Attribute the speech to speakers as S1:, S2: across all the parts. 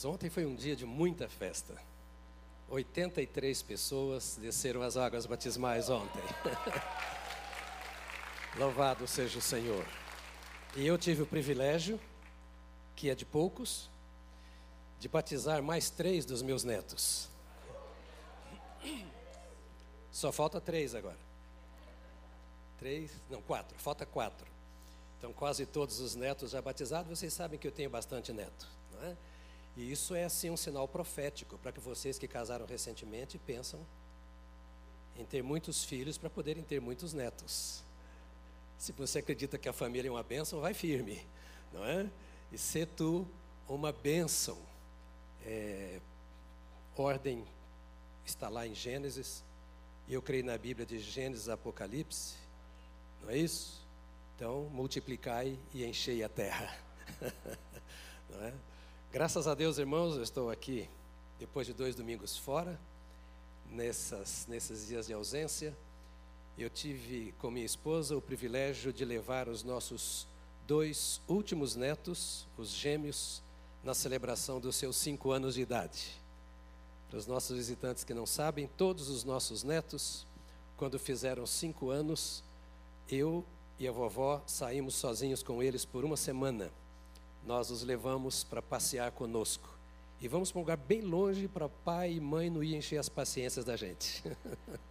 S1: Deus, ontem foi um dia de muita festa. 83 pessoas desceram as águas batismais ontem. Louvado seja o Senhor. E eu tive o privilégio, que é de poucos, de batizar mais três dos meus netos. Só falta três agora. Três, não, quatro, falta quatro. Então, quase todos os netos já batizados, vocês sabem que eu tenho bastante neto, não é? E isso é assim um sinal profético para que vocês que casaram recentemente pensam em ter muitos filhos para poderem ter muitos netos. Se você acredita que a família é uma bênção, vai firme, não é? E ser tu uma bênção. É, ordem está lá em Gênesis, e eu creio na Bíblia de Gênesis Apocalipse, não é isso? Então, multiplicai e enchei a terra. não é? Graças a Deus, irmãos, eu estou aqui depois de dois domingos fora, nessas, nesses dias de ausência. Eu tive com minha esposa o privilégio de levar os nossos dois últimos netos, os gêmeos, na celebração dos seus cinco anos de idade. Para os nossos visitantes que não sabem, todos os nossos netos, quando fizeram cinco anos, eu e a vovó saímos sozinhos com eles por uma semana nós os levamos para passear conosco. E vamos para um lugar bem longe para pai e mãe não ir encher as paciências da gente.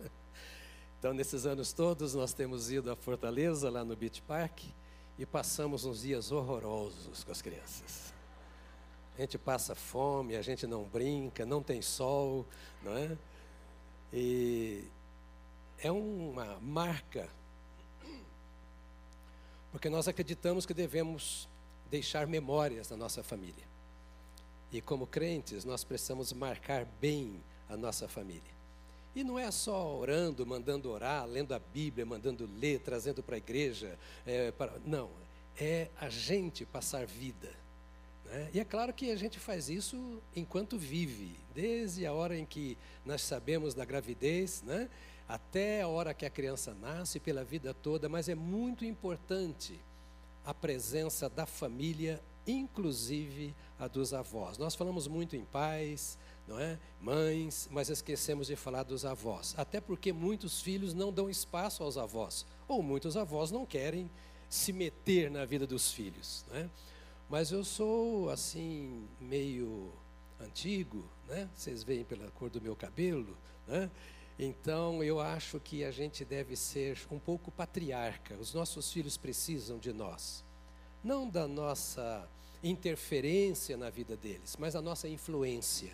S1: então, nesses anos todos, nós temos ido à Fortaleza, lá no Beach Park, e passamos uns dias horrorosos com as crianças. A gente passa fome, a gente não brinca, não tem sol, não é? E é uma marca, porque nós acreditamos que devemos deixar memórias na nossa família. E como crentes, nós precisamos marcar bem a nossa família. E não é só orando, mandando orar, lendo a Bíblia, mandando ler, trazendo para a igreja. É, para... Não, é a gente passar vida. Né? E é claro que a gente faz isso enquanto vive, desde a hora em que nós sabemos da gravidez, né? até a hora que a criança nasce, pela vida toda, mas é muito importante a presença da família, inclusive a dos avós. Nós falamos muito em pais, não é? Mães, mas esquecemos de falar dos avós. Até porque muitos filhos não dão espaço aos avós, ou muitos avós não querem se meter na vida dos filhos, é? Mas eu sou assim meio antigo, né? Vocês veem pela cor do meu cabelo, né? Então, eu acho que a gente deve ser um pouco patriarca. Os nossos filhos precisam de nós. Não da nossa interferência na vida deles, mas da nossa influência,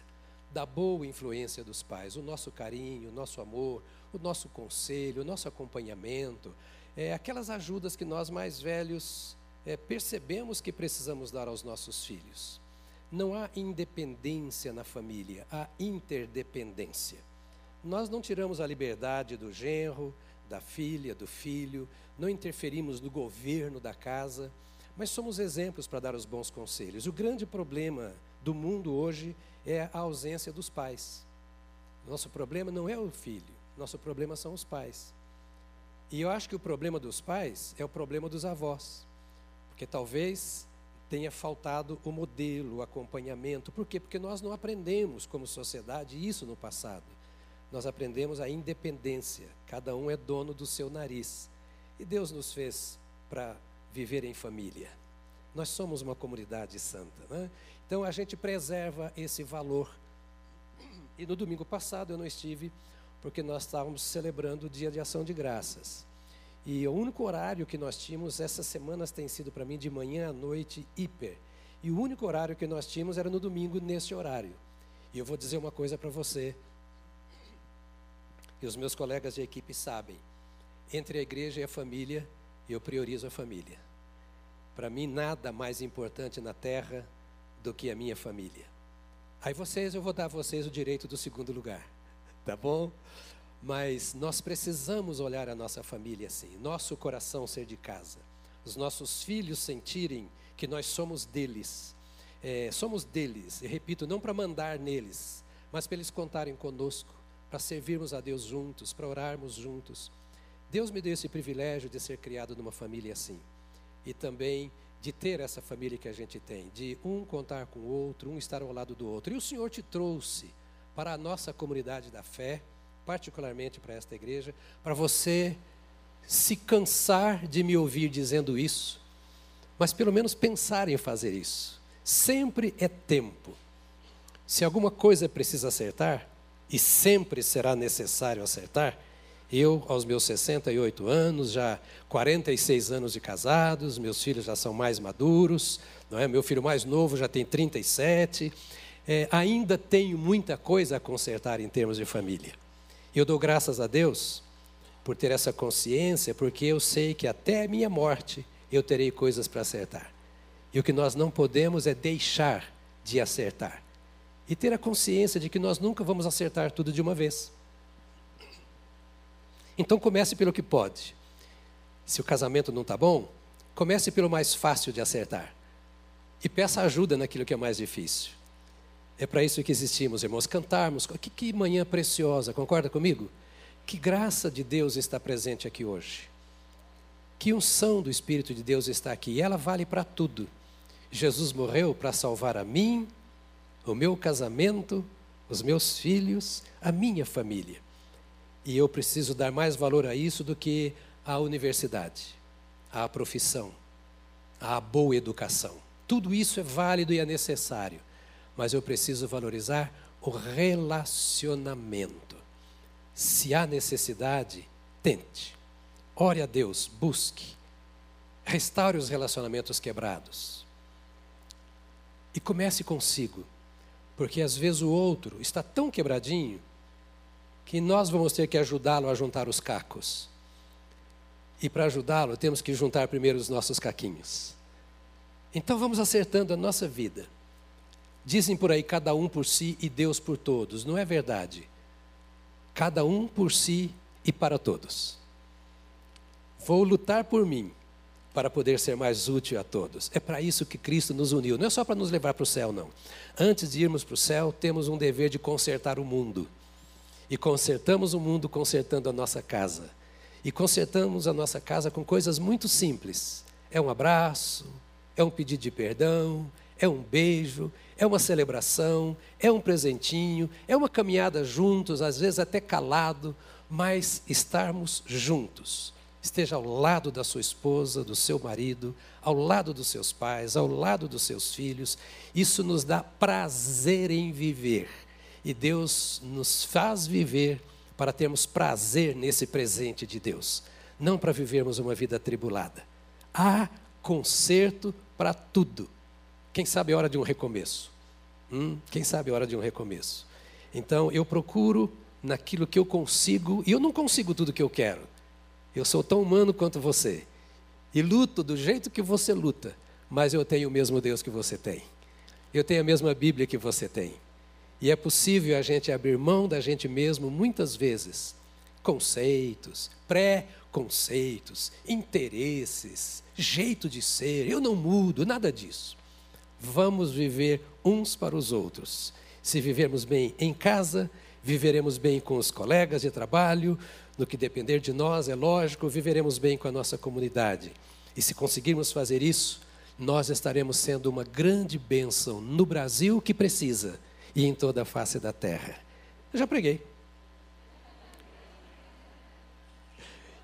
S1: da boa influência dos pais, o nosso carinho, o nosso amor, o nosso conselho, o nosso acompanhamento, é, aquelas ajudas que nós mais velhos é, percebemos que precisamos dar aos nossos filhos. Não há independência na família, há interdependência. Nós não tiramos a liberdade do genro, da filha, do filho, não interferimos no governo da casa, mas somos exemplos para dar os bons conselhos. O grande problema do mundo hoje é a ausência dos pais. Nosso problema não é o filho, nosso problema são os pais. E eu acho que o problema dos pais é o problema dos avós, porque talvez tenha faltado o modelo, o acompanhamento. Por quê? Porque nós não aprendemos como sociedade isso no passado nós aprendemos a independência. Cada um é dono do seu nariz. E Deus nos fez para viver em família. Nós somos uma comunidade santa. Né? Então a gente preserva esse valor. E no domingo passado eu não estive, porque nós estávamos celebrando o Dia de Ação de Graças. E o único horário que nós tínhamos, essas semanas tem sido para mim de manhã à noite hiper. E o único horário que nós tínhamos era no domingo, nesse horário. E eu vou dizer uma coisa para você: e os meus colegas de equipe sabem. Entre a igreja e a família, eu priorizo a família. Para mim, nada mais importante na terra do que a minha família. Aí vocês, eu vou dar a vocês o direito do segundo lugar, tá bom? Mas nós precisamos olhar a nossa família assim, nosso coração ser de casa, os nossos filhos sentirem que nós somos deles, é, somos deles, e repito, não para mandar neles, mas para eles contarem conosco, para servirmos a Deus juntos, para orarmos juntos. Deus me deu esse privilégio de ser criado numa família assim. E também de ter essa família que a gente tem, de um contar com o outro, um estar ao lado do outro. E o Senhor te trouxe para a nossa comunidade da fé, particularmente para esta igreja, para você se cansar de me ouvir dizendo isso, mas pelo menos pensar em fazer isso. Sempre é tempo. Se alguma coisa precisa acertar, e sempre será necessário acertar, eu, aos meus 68 anos, já 46 anos de casados, meus filhos já são mais maduros, não é? meu filho mais novo já tem 37, é, ainda tenho muita coisa a consertar em termos de família. Eu dou graças a Deus por ter essa consciência, porque eu sei que até a minha morte eu terei coisas para acertar. E o que nós não podemos é deixar de acertar. E ter a consciência de que nós nunca vamos acertar tudo de uma vez. Então comece pelo que pode. Se o casamento não está bom, comece pelo mais fácil de acertar. E peça ajuda naquilo que é mais difícil. É para isso que existimos, irmãos, cantarmos. Que, que manhã preciosa, concorda comigo? Que graça de Deus está presente aqui hoje. Que unção do Espírito de Deus está aqui. E ela vale para tudo. Jesus morreu para salvar a mim, o meu casamento, os meus filhos, a minha família. E eu preciso dar mais valor a isso do que à universidade, à profissão, à boa educação. Tudo isso é válido e é necessário, mas eu preciso valorizar o relacionamento. Se há necessidade, tente. Ore a Deus, busque. Restaure os relacionamentos quebrados. E comece consigo, porque às vezes o outro está tão quebradinho que nós vamos ter que ajudá-lo a juntar os cacos. E para ajudá-lo, temos que juntar primeiro os nossos caquinhos. Então vamos acertando a nossa vida. Dizem por aí cada um por si e Deus por todos. Não é verdade. Cada um por si e para todos. Vou lutar por mim para poder ser mais útil a todos. É para isso que Cristo nos uniu. Não é só para nos levar para o céu, não. Antes de irmos para o céu, temos um dever de consertar o mundo. E consertamos o mundo consertando a nossa casa. E consertamos a nossa casa com coisas muito simples. É um abraço, é um pedido de perdão, é um beijo, é uma celebração, é um presentinho, é uma caminhada juntos, às vezes até calado, mas estarmos juntos. Esteja ao lado da sua esposa, do seu marido, ao lado dos seus pais, ao lado dos seus filhos. Isso nos dá prazer em viver e Deus nos faz viver para termos prazer nesse presente de Deus, não para vivermos uma vida atribulada. Há conserto para tudo. Quem sabe a hora de um recomeço? Hum? Quem sabe a hora de um recomeço? Então eu procuro naquilo que eu consigo, e eu não consigo tudo que eu quero. Eu sou tão humano quanto você. E luto do jeito que você luta, mas eu tenho o mesmo Deus que você tem. Eu tenho a mesma Bíblia que você tem. E é possível a gente abrir mão da gente mesmo muitas vezes. Conceitos, pré-conceitos, interesses, jeito de ser, eu não mudo, nada disso. Vamos viver uns para os outros. Se vivermos bem em casa, viveremos bem com os colegas de trabalho, no que depender de nós, é lógico, viveremos bem com a nossa comunidade. E se conseguirmos fazer isso, nós estaremos sendo uma grande bênção no Brasil que precisa e em toda a face da terra. Eu já preguei.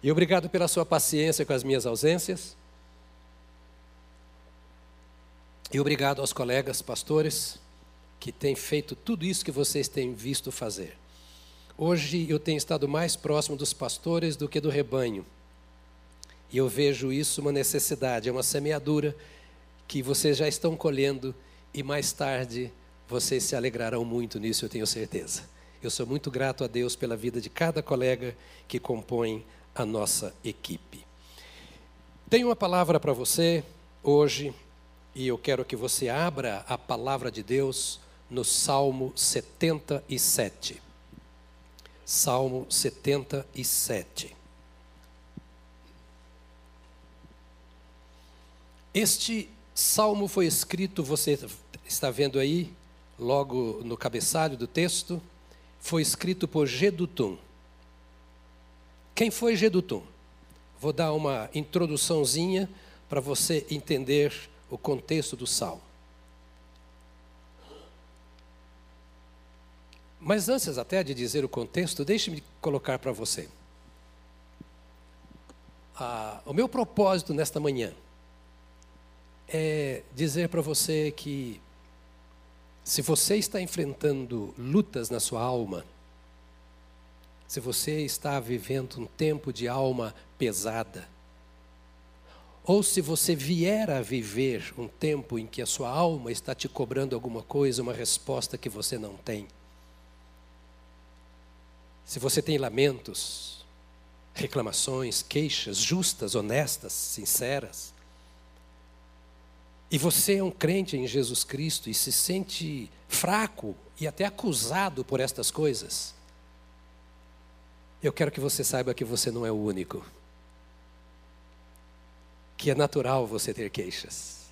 S1: E obrigado pela sua paciência com as minhas ausências. E obrigado aos colegas pastores que têm feito tudo isso que vocês têm visto fazer. Hoje eu tenho estado mais próximo dos pastores do que do rebanho. E eu vejo isso uma necessidade, é uma semeadura que vocês já estão colhendo e mais tarde vocês se alegrarão muito nisso, eu tenho certeza. Eu sou muito grato a Deus pela vida de cada colega que compõe a nossa equipe. Tenho uma palavra para você hoje e eu quero que você abra a palavra de Deus no Salmo 77. Salmo 77. Este salmo foi escrito, você está vendo aí, logo no cabeçalho do texto, foi escrito por Gedutum. Quem foi Gedutum? Vou dar uma introduçãozinha para você entender o contexto do salmo. Mas antes até de dizer o contexto, deixe-me colocar para você. Ah, o meu propósito nesta manhã é dizer para você que se você está enfrentando lutas na sua alma, se você está vivendo um tempo de alma pesada, ou se você vier a viver um tempo em que a sua alma está te cobrando alguma coisa, uma resposta que você não tem, se você tem lamentos, reclamações, queixas justas, honestas, sinceras, e você é um crente em Jesus Cristo e se sente fraco e até acusado por estas coisas, eu quero que você saiba que você não é o único. Que é natural você ter queixas.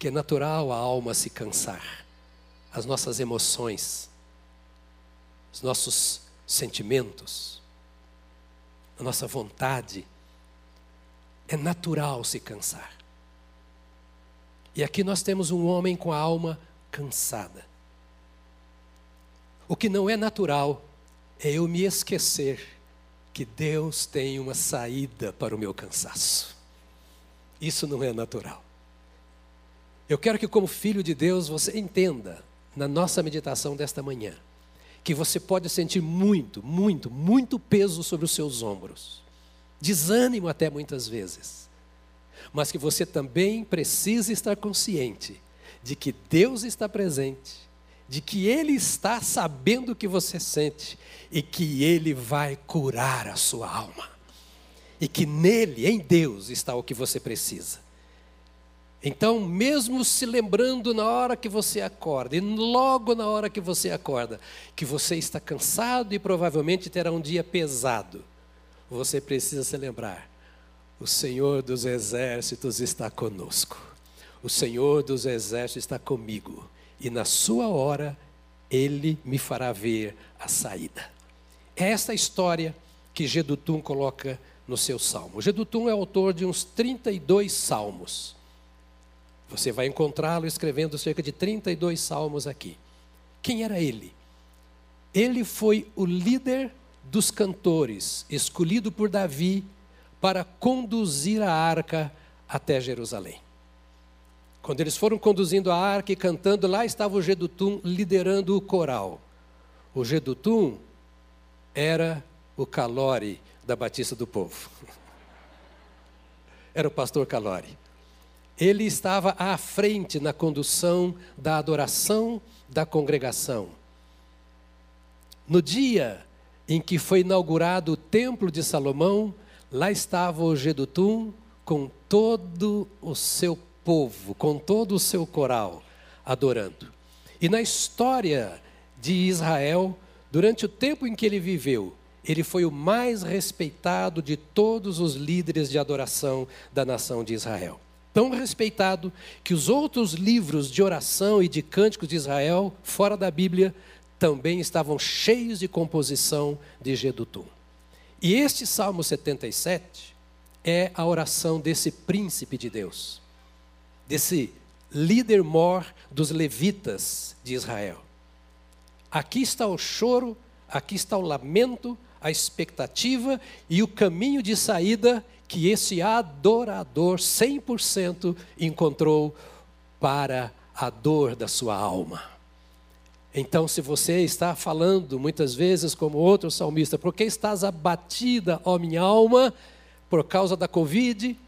S1: Que é natural a alma se cansar. As nossas emoções, os nossos sentimentos, a nossa vontade. É natural se cansar. E aqui nós temos um homem com a alma cansada. O que não é natural é eu me esquecer que Deus tem uma saída para o meu cansaço. Isso não é natural. Eu quero que, como filho de Deus, você entenda, na nossa meditação desta manhã, que você pode sentir muito, muito, muito peso sobre os seus ombros, desânimo até muitas vezes, mas que você também precisa estar consciente de que Deus está presente, de que Ele está sabendo o que você sente e que Ele vai curar a sua alma, e que nele, em Deus, está o que você precisa. Então, mesmo se lembrando na hora que você acorda, e logo na hora que você acorda, que você está cansado e provavelmente terá um dia pesado, você precisa se lembrar: o Senhor dos exércitos está conosco, o Senhor dos exércitos está comigo, e na sua hora ele me fará ver a saída. É esta história que Gedutum coloca no seu salmo. Gedutum é autor de uns 32 salmos. Você vai encontrá-lo escrevendo cerca de 32 salmos aqui. Quem era ele? Ele foi o líder dos cantores, escolhido por Davi para conduzir a arca até Jerusalém. Quando eles foram conduzindo a arca e cantando, lá estava o Gedutum liderando o coral. O Gedutum era o Calore da Batista do Povo. Era o pastor Calore ele estava à frente na condução da adoração da congregação. No dia em que foi inaugurado o Templo de Salomão, lá estava o Gedutum com todo o seu povo, com todo o seu coral, adorando. E na história de Israel, durante o tempo em que ele viveu, ele foi o mais respeitado de todos os líderes de adoração da nação de Israel tão respeitado que os outros livros de oração e de cânticos de Israel, fora da Bíblia, também estavam cheios de composição de Gedutum. E este Salmo 77 é a oração desse príncipe de Deus, desse líder mor dos levitas de Israel. Aqui está o choro, aqui está o lamento, a expectativa e o caminho de saída que esse adorador 100% encontrou para a dor da sua alma. Então, se você está falando muitas vezes, como outro salmista, por que estás abatida, ó minha alma, por causa da Covid,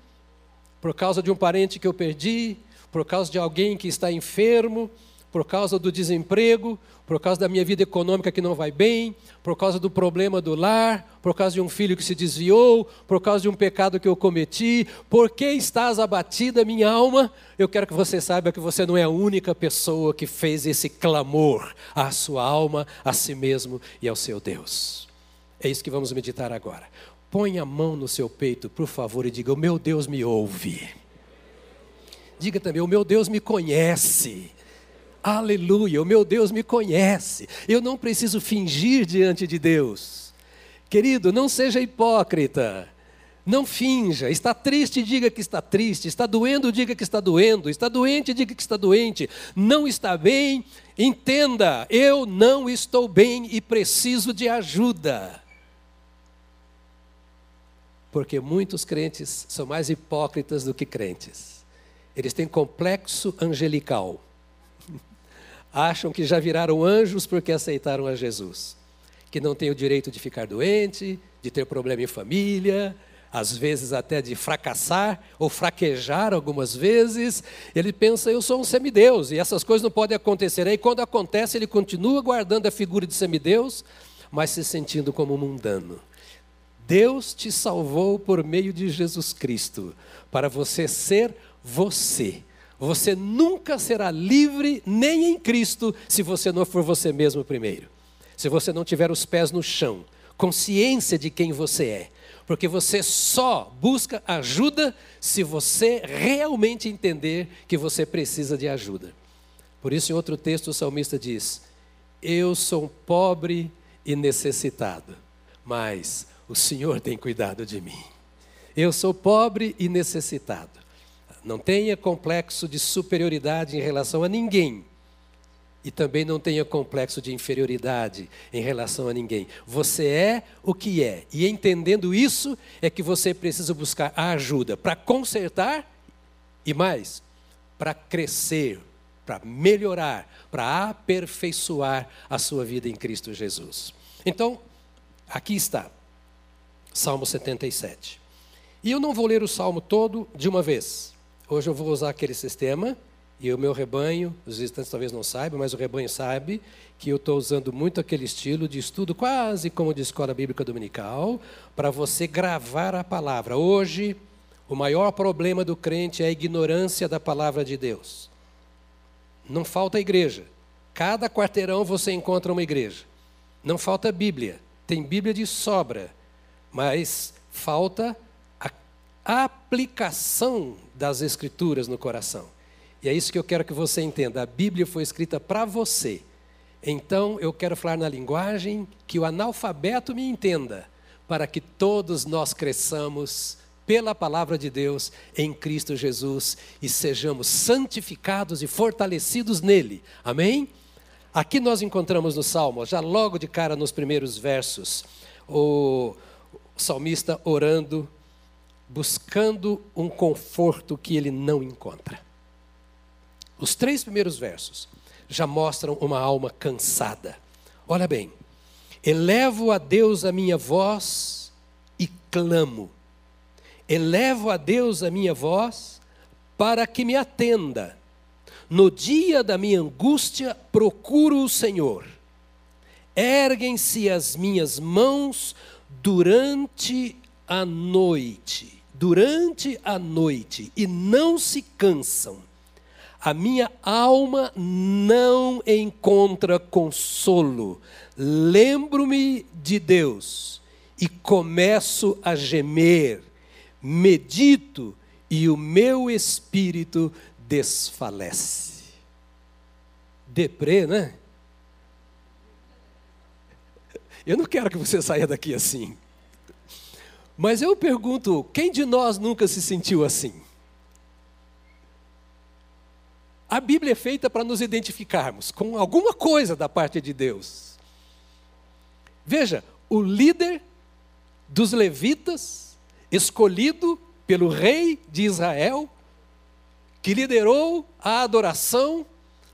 S1: por causa de um parente que eu perdi, por causa de alguém que está enfermo, por causa do desemprego, por causa da minha vida econômica que não vai bem, por causa do problema do lar, por causa de um filho que se desviou, por causa de um pecado que eu cometi. Por que estás abatida, minha alma? Eu quero que você saiba que você não é a única pessoa que fez esse clamor à sua alma, a si mesmo e ao seu Deus. É isso que vamos meditar agora. Põe a mão no seu peito, por favor, e diga: O meu Deus me ouve. Diga também: O meu Deus me conhece. Aleluia, o meu Deus me conhece. Eu não preciso fingir diante de Deus. Querido, não seja hipócrita. Não finja. Está triste, diga que está triste. Está doendo, diga que está doendo. Está doente, diga que está doente. Não está bem, entenda. Eu não estou bem e preciso de ajuda. Porque muitos crentes são mais hipócritas do que crentes. Eles têm complexo angelical. Acham que já viraram anjos porque aceitaram a Jesus. Que não têm o direito de ficar doente, de ter problema em família, às vezes até de fracassar ou fraquejar algumas vezes. Ele pensa, eu sou um semideus e essas coisas não podem acontecer. Aí quando acontece, ele continua guardando a figura de semideus, mas se sentindo como mundano. Deus te salvou por meio de Jesus Cristo, para você ser você. Você nunca será livre nem em Cristo se você não for você mesmo primeiro. Se você não tiver os pés no chão, consciência de quem você é, porque você só busca ajuda se você realmente entender que você precisa de ajuda. Por isso, em outro texto, o salmista diz: Eu sou pobre e necessitado, mas o Senhor tem cuidado de mim. Eu sou pobre e necessitado. Não tenha complexo de superioridade em relação a ninguém e também não tenha complexo de inferioridade em relação a ninguém. Você é o que é. E entendendo isso, é que você precisa buscar a ajuda para consertar e mais, para crescer, para melhorar, para aperfeiçoar a sua vida em Cristo Jesus. Então, aqui está, Salmo 77. E eu não vou ler o salmo todo de uma vez. Hoje eu vou usar aquele sistema e o meu rebanho, os visitantes talvez não saibam, mas o rebanho sabe que eu estou usando muito aquele estilo de estudo, quase como de escola bíblica dominical, para você gravar a palavra. Hoje, o maior problema do crente é a ignorância da palavra de Deus. Não falta igreja. Cada quarteirão você encontra uma igreja. Não falta Bíblia. Tem Bíblia de sobra. Mas falta aplicação das Escrituras no coração. E é isso que eu quero que você entenda. A Bíblia foi escrita para você. Então eu quero falar na linguagem que o analfabeto me entenda, para que todos nós cresçamos pela palavra de Deus em Cristo Jesus e sejamos santificados e fortalecidos nele. Amém? Aqui nós encontramos no Salmo, já logo de cara nos primeiros versos, o salmista orando, buscando um conforto que ele não encontra. Os três primeiros versos já mostram uma alma cansada. Olha bem, elevo a Deus a minha voz e clamo. Elevo a Deus a minha voz para que me atenda. No dia da minha angústia, procuro o Senhor. Erguem-se as minhas mãos durante a noite, durante a noite, e não se cansam a minha alma não encontra consolo. Lembro-me de Deus e começo a gemer, medito e o meu espírito desfalece. Deprê, né? Eu não quero que você saia daqui assim. Mas eu pergunto: quem de nós nunca se sentiu assim? A Bíblia é feita para nos identificarmos com alguma coisa da parte de Deus. Veja, o líder dos levitas, escolhido pelo rei de Israel, que liderou a adoração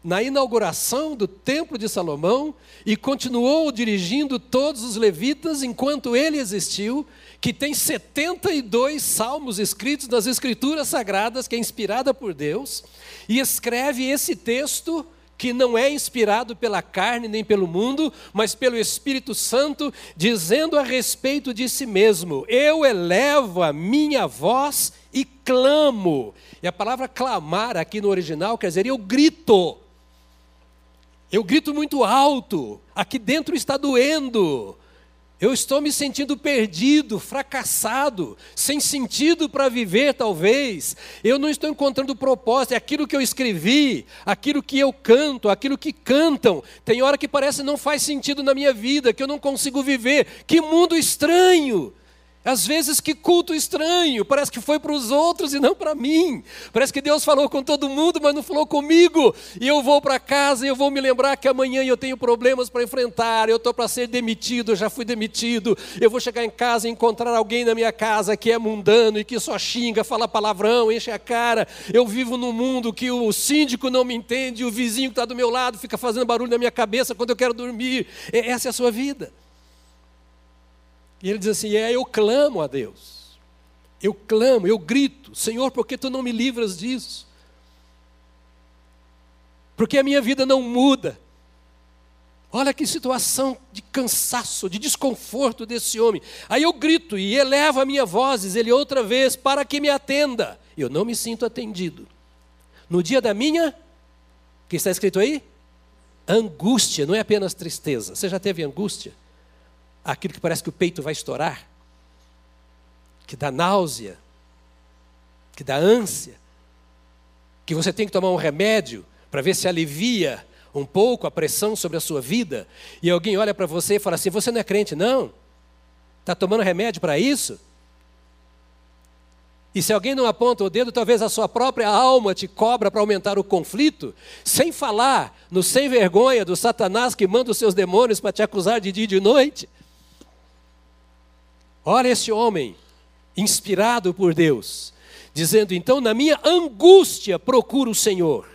S1: na inauguração do Templo de Salomão e continuou dirigindo todos os levitas enquanto ele existiu, que tem 72 salmos escritos nas Escrituras Sagradas, que é inspirada por Deus, e escreve esse texto que não é inspirado pela carne nem pelo mundo, mas pelo Espírito Santo, dizendo a respeito de si mesmo: Eu elevo a minha voz e clamo. E a palavra clamar aqui no original quer dizer eu grito. Eu grito muito alto, aqui dentro está doendo. Eu estou me sentindo perdido, fracassado, sem sentido para viver, talvez. Eu não estou encontrando propósito. É aquilo que eu escrevi, aquilo que eu canto, aquilo que cantam. Tem hora que parece não faz sentido na minha vida, que eu não consigo viver. Que mundo estranho! Às vezes, que culto estranho, parece que foi para os outros e não para mim. Parece que Deus falou com todo mundo, mas não falou comigo. E eu vou para casa e eu vou me lembrar que amanhã eu tenho problemas para enfrentar, eu estou para ser demitido, eu já fui demitido. Eu vou chegar em casa e encontrar alguém na minha casa que é mundano e que só xinga, fala palavrão, enche a cara. Eu vivo num mundo que o síndico não me entende, o vizinho que está do meu lado fica fazendo barulho na minha cabeça quando eu quero dormir. Essa é a sua vida. E ele diz assim: É, eu clamo a Deus. Eu clamo, eu grito: Senhor, por que tu não me livras disso? Porque a minha vida não muda. Olha que situação de cansaço, de desconforto desse homem. Aí eu grito e elevo a minha voz, diz ele outra vez, para que me atenda. Eu não me sinto atendido. No dia da minha, que está escrito aí? Angústia, não é apenas tristeza. Você já teve angústia? Aquilo que parece que o peito vai estourar, que dá náusea, que dá ânsia, que você tem que tomar um remédio para ver se alivia um pouco a pressão sobre a sua vida, e alguém olha para você e fala assim: Você não é crente, não? Está tomando remédio para isso? E se alguém não aponta o dedo, talvez a sua própria alma te cobra para aumentar o conflito, sem falar no sem vergonha do Satanás que manda os seus demônios para te acusar de dia e de noite. Olha esse homem, inspirado por Deus, dizendo: então, na minha angústia procuro o Senhor.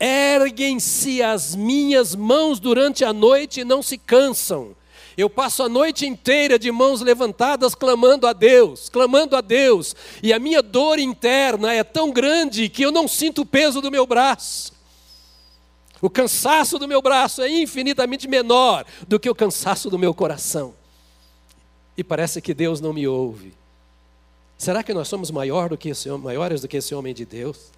S1: Erguem-se as minhas mãos durante a noite e não se cansam. Eu passo a noite inteira de mãos levantadas clamando a Deus, clamando a Deus, e a minha dor interna é tão grande que eu não sinto o peso do meu braço. O cansaço do meu braço é infinitamente menor do que o cansaço do meu coração e parece que Deus não me ouve. Será que nós somos maior do que esse, maiores do que esse homem de Deus?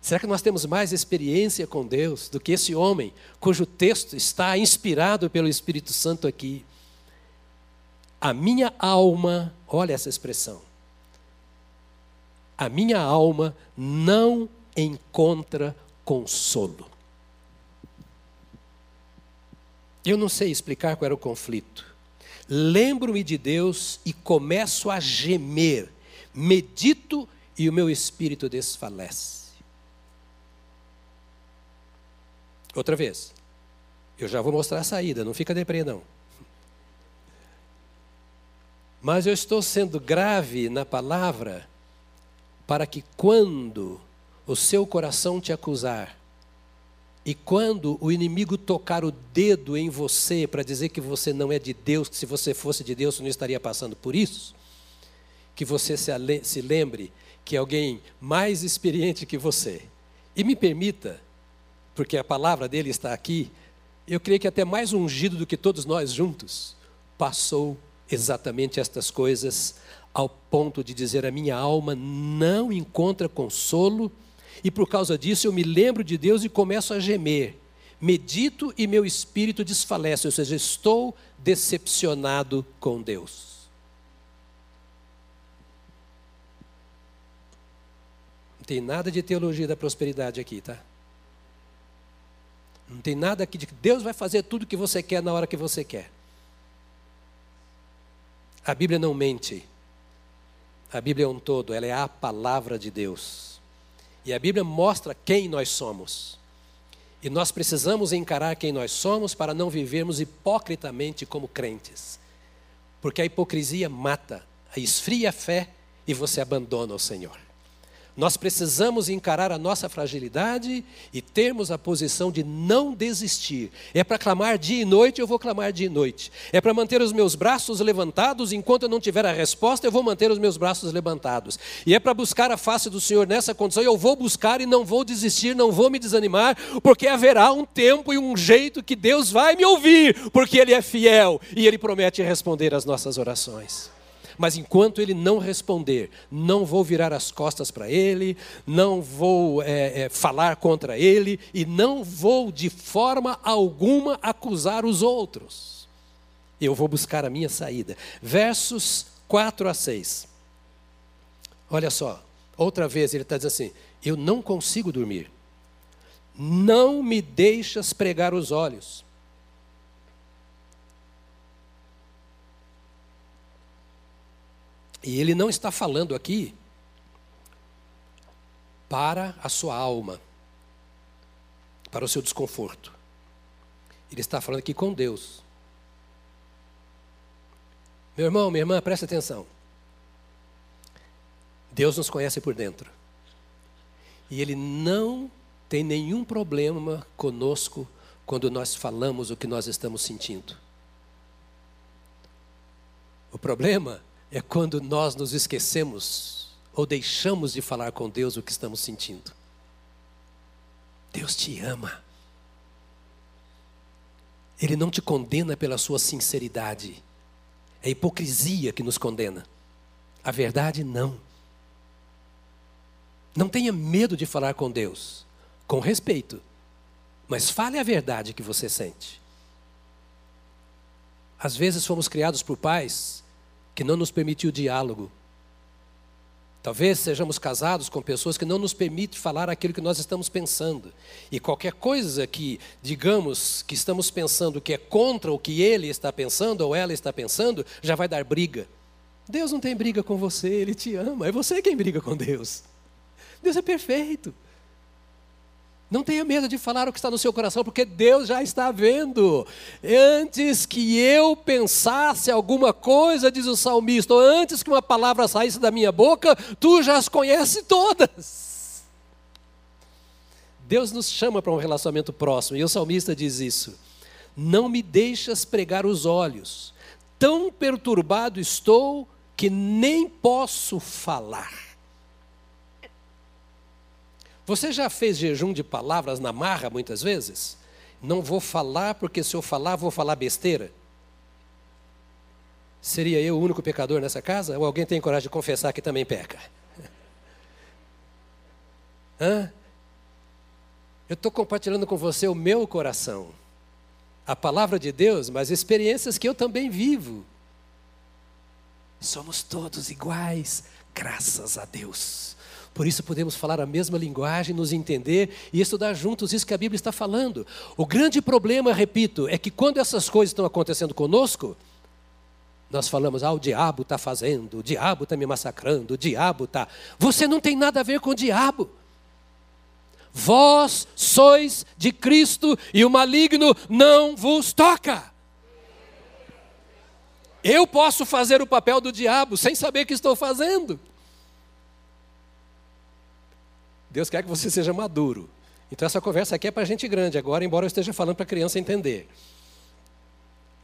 S1: Será que nós temos mais experiência com Deus do que esse homem, cujo texto está inspirado pelo Espírito Santo aqui? A minha alma, olha essa expressão, a minha alma não encontra consolo. Eu não sei explicar qual era o conflito lembro-me de Deus e começo a gemer, medito e o meu espírito desfalece. Outra vez, eu já vou mostrar a saída, não fica deprê não. Mas eu estou sendo grave na palavra para que quando o seu coração te acusar, e quando o inimigo tocar o dedo em você para dizer que você não é de Deus, que se você fosse de Deus não estaria passando por isso, que você se lembre que alguém mais experiente que você, e me permita, porque a palavra dele está aqui, eu creio que até mais ungido do que todos nós juntos, passou exatamente estas coisas ao ponto de dizer: a minha alma não encontra consolo e por causa disso eu me lembro de Deus e começo a gemer. Medito e meu espírito desfalece, ou seja, estou decepcionado com Deus. Não tem nada de teologia da prosperidade aqui, tá? Não tem nada aqui de que Deus vai fazer tudo o que você quer na hora que você quer. A Bíblia não mente. A Bíblia é um todo, ela é a palavra de Deus. E a Bíblia mostra quem nós somos. E nós precisamos encarar quem nós somos para não vivermos hipocritamente como crentes. Porque a hipocrisia mata, esfria a fé e você abandona o Senhor. Nós precisamos encarar a nossa fragilidade e termos a posição de não desistir. É para clamar dia e noite, eu vou clamar dia e noite. É para manter os meus braços levantados, enquanto eu não tiver a resposta, eu vou manter os meus braços levantados. E é para buscar a face do Senhor nessa condição, eu vou buscar e não vou desistir, não vou me desanimar, porque haverá um tempo e um jeito que Deus vai me ouvir, porque Ele é fiel e Ele promete responder às nossas orações. Mas enquanto ele não responder, não vou virar as costas para ele, não vou é, é, falar contra ele e não vou de forma alguma acusar os outros. Eu vou buscar a minha saída. Versos 4 a 6. Olha só, outra vez ele está dizendo assim: Eu não consigo dormir. Não me deixas pregar os olhos. E ele não está falando aqui para a sua alma, para o seu desconforto. Ele está falando aqui com Deus. Meu irmão, minha irmã, presta atenção. Deus nos conhece por dentro. E Ele não tem nenhum problema conosco quando nós falamos o que nós estamos sentindo. O problema é quando nós nos esquecemos ou deixamos de falar com Deus o que estamos sentindo. Deus te ama. Ele não te condena pela sua sinceridade. É hipocrisia que nos condena. A verdade, não. Não tenha medo de falar com Deus, com respeito, mas fale a verdade que você sente. Às vezes fomos criados por pais que não nos permitiu diálogo, Talvez sejamos casados com pessoas que não nos permitem falar aquilo que nós estamos pensando. E qualquer coisa que digamos que estamos pensando que é contra o que ele está pensando ou ela está pensando, já vai dar briga. Deus não tem briga com você, ele te ama. É você quem briga com Deus. Deus é perfeito. Não tenha medo de falar o que está no seu coração, porque Deus já está vendo. Antes que eu pensasse alguma coisa, diz o salmista, ou antes que uma palavra saísse da minha boca, tu já as conheces todas. Deus nos chama para um relacionamento próximo, e o salmista diz isso. Não me deixas pregar os olhos, tão perturbado estou que nem posso falar. Você já fez jejum de palavras na marra muitas vezes? Não vou falar porque se eu falar, vou falar besteira. Seria eu o único pecador nessa casa? Ou alguém tem coragem de confessar que também peca? Hã? Eu estou compartilhando com você o meu coração, a palavra de Deus, mas experiências que eu também vivo. Somos todos iguais, graças a Deus. Por isso podemos falar a mesma linguagem, nos entender e estudar juntos isso que a Bíblia está falando. O grande problema, repito, é que quando essas coisas estão acontecendo conosco, nós falamos, ah, o diabo está fazendo, o diabo está me massacrando, o diabo está. Você não tem nada a ver com o diabo. Vós sois de Cristo e o maligno não vos toca. Eu posso fazer o papel do diabo sem saber o que estou fazendo. Deus quer que você seja maduro. Então essa conversa aqui é para gente grande agora, embora eu esteja falando para a criança entender.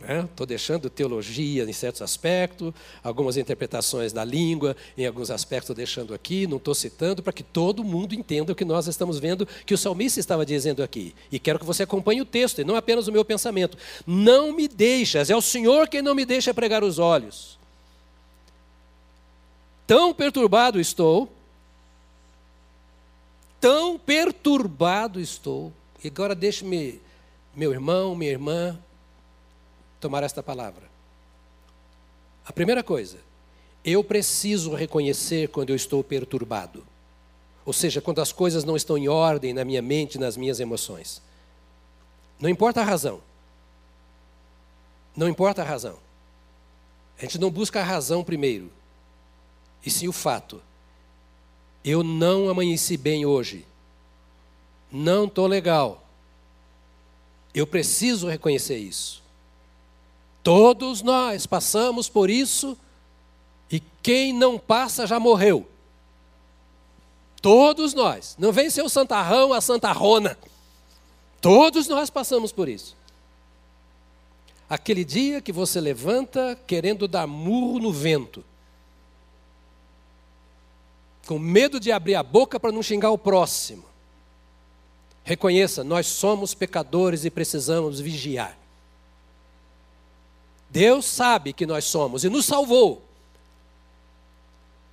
S1: Estou né? deixando teologia em certos aspectos, algumas interpretações da língua, em alguns aspectos deixando aqui, não estou citando, para que todo mundo entenda o que nós estamos vendo, que o salmista estava dizendo aqui. E quero que você acompanhe o texto, e não apenas o meu pensamento. Não me deixas, é o Senhor quem não me deixa pregar os olhos. Tão perturbado estou, tão perturbado estou. E agora deixe-me, meu irmão, minha irmã, tomar esta palavra. A primeira coisa, eu preciso reconhecer quando eu estou perturbado. Ou seja, quando as coisas não estão em ordem na minha mente, nas minhas emoções. Não importa a razão. Não importa a razão. A gente não busca a razão primeiro, e sim o fato. Eu não amanheci bem hoje. Não estou legal. Eu preciso reconhecer isso. Todos nós passamos por isso e quem não passa já morreu. Todos nós. Não vem ser o santarrão, a santarrona. Todos nós passamos por isso. Aquele dia que você levanta querendo dar murro no vento com medo de abrir a boca para não xingar o próximo. Reconheça, nós somos pecadores e precisamos vigiar. Deus sabe que nós somos e nos salvou.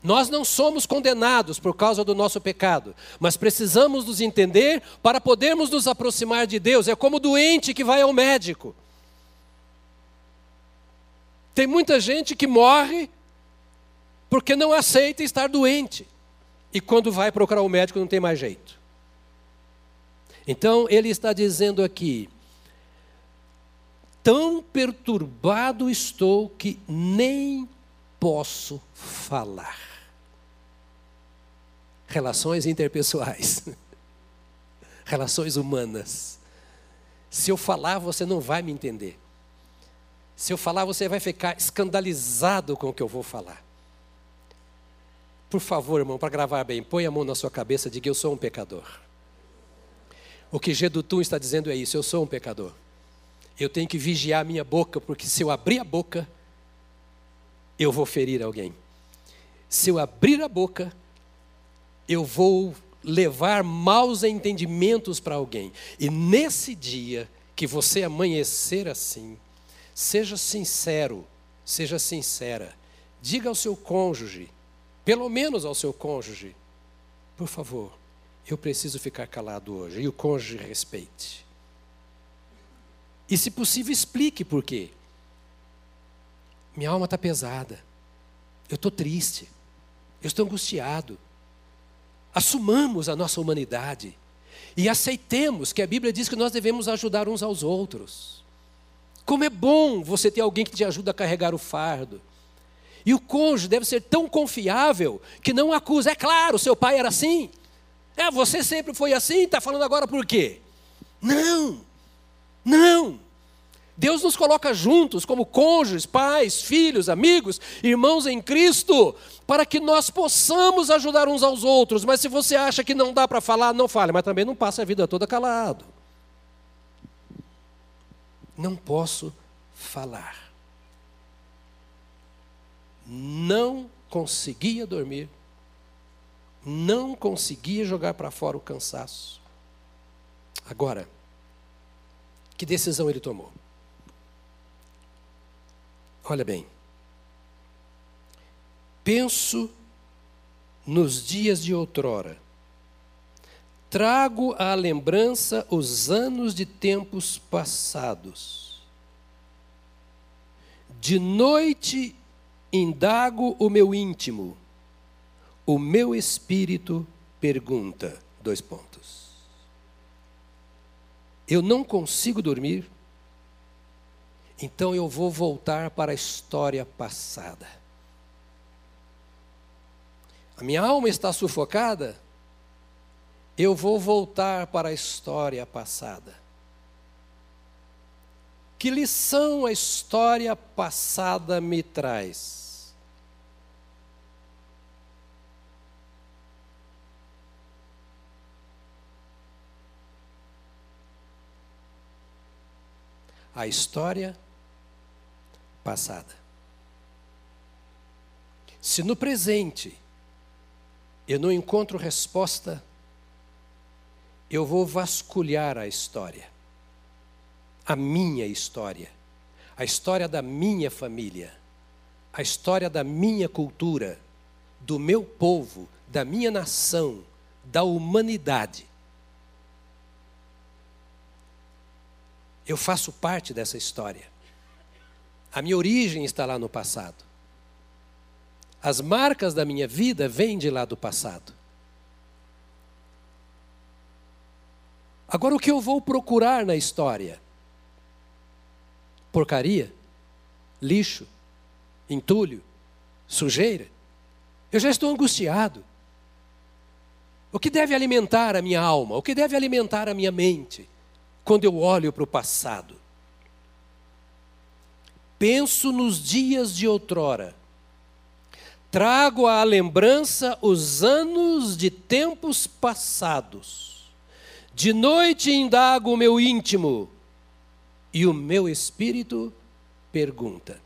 S1: Nós não somos condenados por causa do nosso pecado, mas precisamos nos entender para podermos nos aproximar de Deus. É como doente que vai ao médico. Tem muita gente que morre porque não aceita estar doente e quando vai procurar o médico não tem mais jeito. Então ele está dizendo aqui: tão perturbado estou que nem posso falar. Relações interpessoais, relações humanas. Se eu falar, você não vai me entender. Se eu falar, você vai ficar escandalizado com o que eu vou falar. Por favor, irmão, para gravar bem, põe a mão na sua cabeça e diga: Eu sou um pecador. O que Gedutum está dizendo é isso: eu sou um pecador. Eu tenho que vigiar a minha boca, porque se eu abrir a boca, eu vou ferir alguém. Se eu abrir a boca, eu vou levar maus entendimentos para alguém. E nesse dia que você amanhecer assim, seja sincero, seja sincera. Diga ao seu cônjuge, pelo menos ao seu cônjuge, por favor, eu preciso ficar calado hoje. E o cônjuge respeite. E, se possível, explique por quê. Minha alma está pesada. Eu estou triste. Eu estou angustiado. Assumamos a nossa humanidade. E aceitemos que a Bíblia diz que nós devemos ajudar uns aos outros. Como é bom você ter alguém que te ajuda a carregar o fardo. E o cônjuge deve ser tão confiável que não acusa. É claro, seu pai era assim. É, você sempre foi assim, está falando agora por quê? Não, não. Deus nos coloca juntos como cônjuges, pais, filhos, amigos, irmãos em Cristo, para que nós possamos ajudar uns aos outros. Mas se você acha que não dá para falar, não fale, mas também não passe a vida toda calado. Não posso falar. Não conseguia dormir não conseguia jogar para fora o cansaço. Agora, que decisão ele tomou? Olha bem. Penso nos dias de outrora. Trago à lembrança os anos de tempos passados. De noite indago o meu íntimo o meu espírito pergunta: dois pontos. Eu não consigo dormir, então eu vou voltar para a história passada. A minha alma está sufocada, eu vou voltar para a história passada. Que lição a história passada me traz? a história passada. Se no presente eu não encontro resposta, eu vou vasculhar a história, a minha história, a história da minha família, a história da minha cultura, do meu povo, da minha nação, da humanidade. Eu faço parte dessa história. A minha origem está lá no passado. As marcas da minha vida vêm de lá do passado. Agora, o que eu vou procurar na história? Porcaria? Lixo? Entulho? Sujeira? Eu já estou angustiado. O que deve alimentar a minha alma? O que deve alimentar a minha mente? quando eu olho para o passado. Penso nos dias de outrora. Trago à lembrança os anos de tempos passados. De noite indago o meu íntimo e o meu espírito pergunta.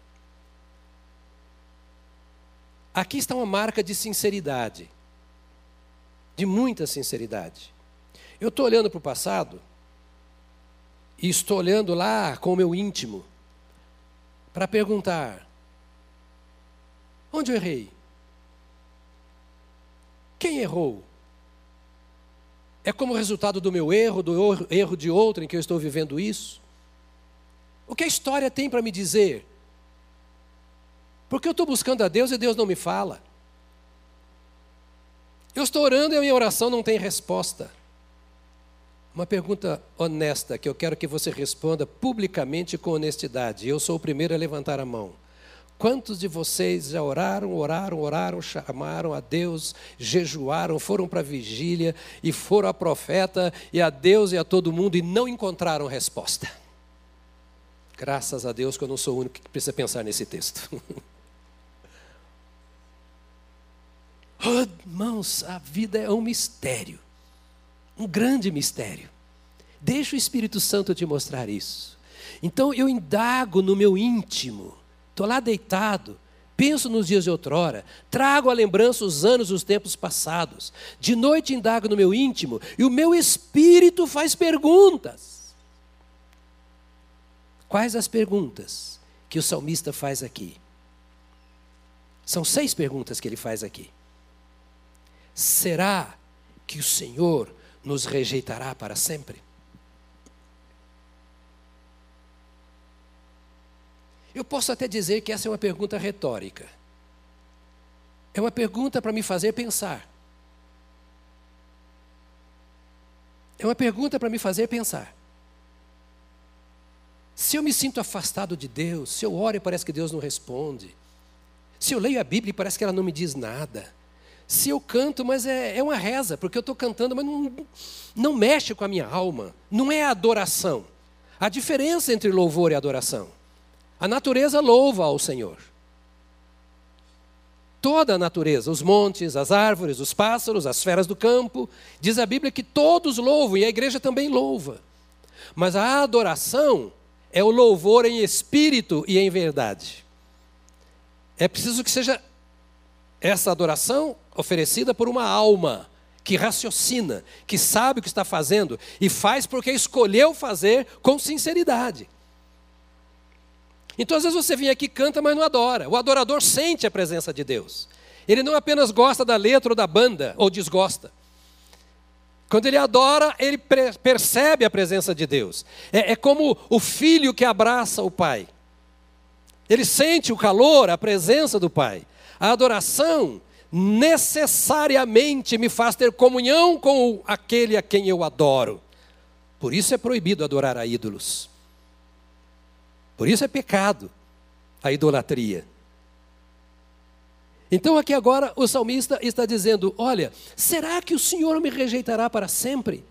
S1: Aqui está uma marca de sinceridade, de muita sinceridade. Eu estou olhando para o passado e estou olhando lá com o meu íntimo para perguntar: onde eu errei? Quem errou? É como resultado do meu erro, do erro de outro em que eu estou vivendo isso? O que a história tem para me dizer? Porque eu estou buscando a Deus e Deus não me fala. Eu estou orando e a minha oração não tem resposta. Uma pergunta honesta que eu quero que você responda publicamente com honestidade. Eu sou o primeiro a levantar a mão. Quantos de vocês já oraram, oraram, oraram, chamaram a Deus, jejuaram, foram para a vigília e foram a profeta e a Deus e a todo mundo e não encontraram resposta? Graças a Deus que eu não sou o único que precisa pensar nesse texto. oh, irmãos, a vida é um mistério, um grande mistério. Deixa o Espírito Santo te mostrar isso. Então eu indago no meu íntimo Estou lá deitado, penso nos dias de outrora, trago à lembrança os anos os tempos passados. De noite indago no meu íntimo e o meu espírito faz perguntas. Quais as perguntas que o salmista faz aqui? São seis perguntas que ele faz aqui. Será que o Senhor nos rejeitará para sempre? Eu posso até dizer que essa é uma pergunta retórica. É uma pergunta para me fazer pensar. É uma pergunta para me fazer pensar. Se eu me sinto afastado de Deus, se eu oro e parece que Deus não responde, se eu leio a Bíblia e parece que ela não me diz nada, se eu canto, mas é, é uma reza, porque eu estou cantando, mas não, não mexe com a minha alma, não é adoração. A diferença entre louvor e adoração. A natureza louva ao Senhor. Toda a natureza, os montes, as árvores, os pássaros, as feras do campo, diz a Bíblia que todos louvam e a igreja também louva. Mas a adoração é o louvor em espírito e em verdade. É preciso que seja essa adoração oferecida por uma alma que raciocina, que sabe o que está fazendo e faz porque escolheu fazer com sinceridade. Então, às vezes você vem aqui canta, mas não adora. O adorador sente a presença de Deus. Ele não apenas gosta da letra ou da banda, ou desgosta. Quando ele adora, ele percebe a presença de Deus. É, é como o filho que abraça o pai. Ele sente o calor, a presença do pai. A adoração necessariamente me faz ter comunhão com aquele a quem eu adoro. Por isso é proibido adorar a ídolos. Por isso é pecado a idolatria. Então, aqui agora, o salmista está dizendo: Olha, será que o Senhor me rejeitará para sempre?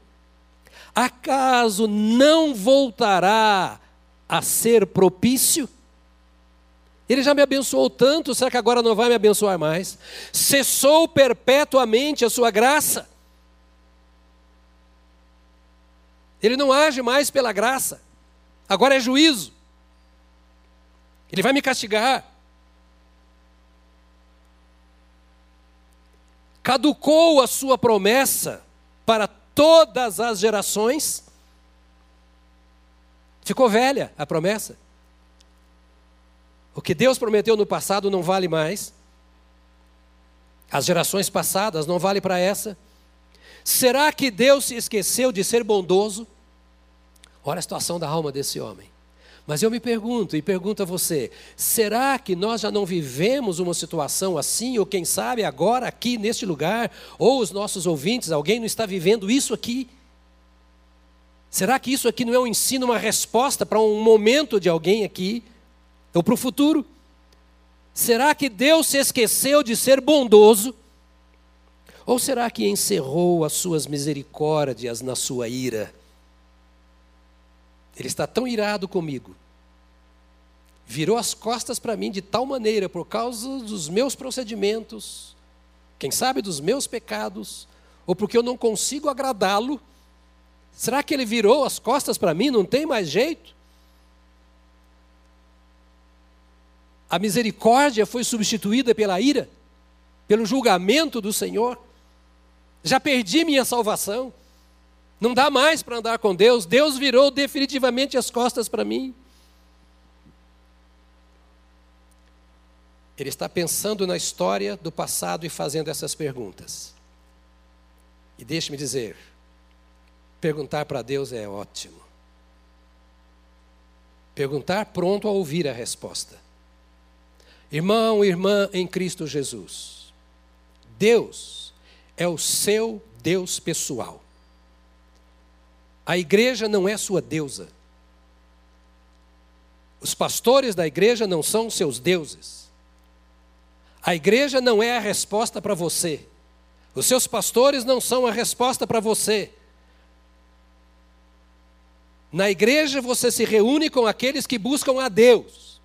S1: Acaso não voltará a ser propício? Ele já me abençoou tanto, será que agora não vai me abençoar mais? Cessou perpetuamente a sua graça? Ele não age mais pela graça, agora é juízo. Ele vai me castigar. Caducou a sua promessa para todas as gerações. Ficou velha a promessa. O que Deus prometeu no passado não vale mais. As gerações passadas não vale para essa. Será que Deus se esqueceu de ser bondoso? Olha a situação da alma desse homem. Mas eu me pergunto e pergunto a você: será que nós já não vivemos uma situação assim, ou quem sabe agora aqui neste lugar, ou os nossos ouvintes, alguém não está vivendo isso aqui? Será que isso aqui não é um ensino, uma resposta para um momento de alguém aqui, ou para o futuro? Será que Deus se esqueceu de ser bondoso? Ou será que encerrou as suas misericórdias na sua ira? Ele está tão irado comigo. Virou as costas para mim de tal maneira, por causa dos meus procedimentos, quem sabe dos meus pecados, ou porque eu não consigo agradá-lo. Será que ele virou as costas para mim? Não tem mais jeito? A misericórdia foi substituída pela ira, pelo julgamento do Senhor. Já perdi minha salvação. Não dá mais para andar com Deus. Deus virou definitivamente as costas para mim. Ele está pensando na história do passado e fazendo essas perguntas. E deixe-me dizer, perguntar para Deus é ótimo. Perguntar pronto a ouvir a resposta. Irmão, irmã em Cristo Jesus, Deus é o seu Deus pessoal. A igreja não é sua deusa. Os pastores da igreja não são seus deuses. A igreja não é a resposta para você. Os seus pastores não são a resposta para você. Na igreja você se reúne com aqueles que buscam a Deus,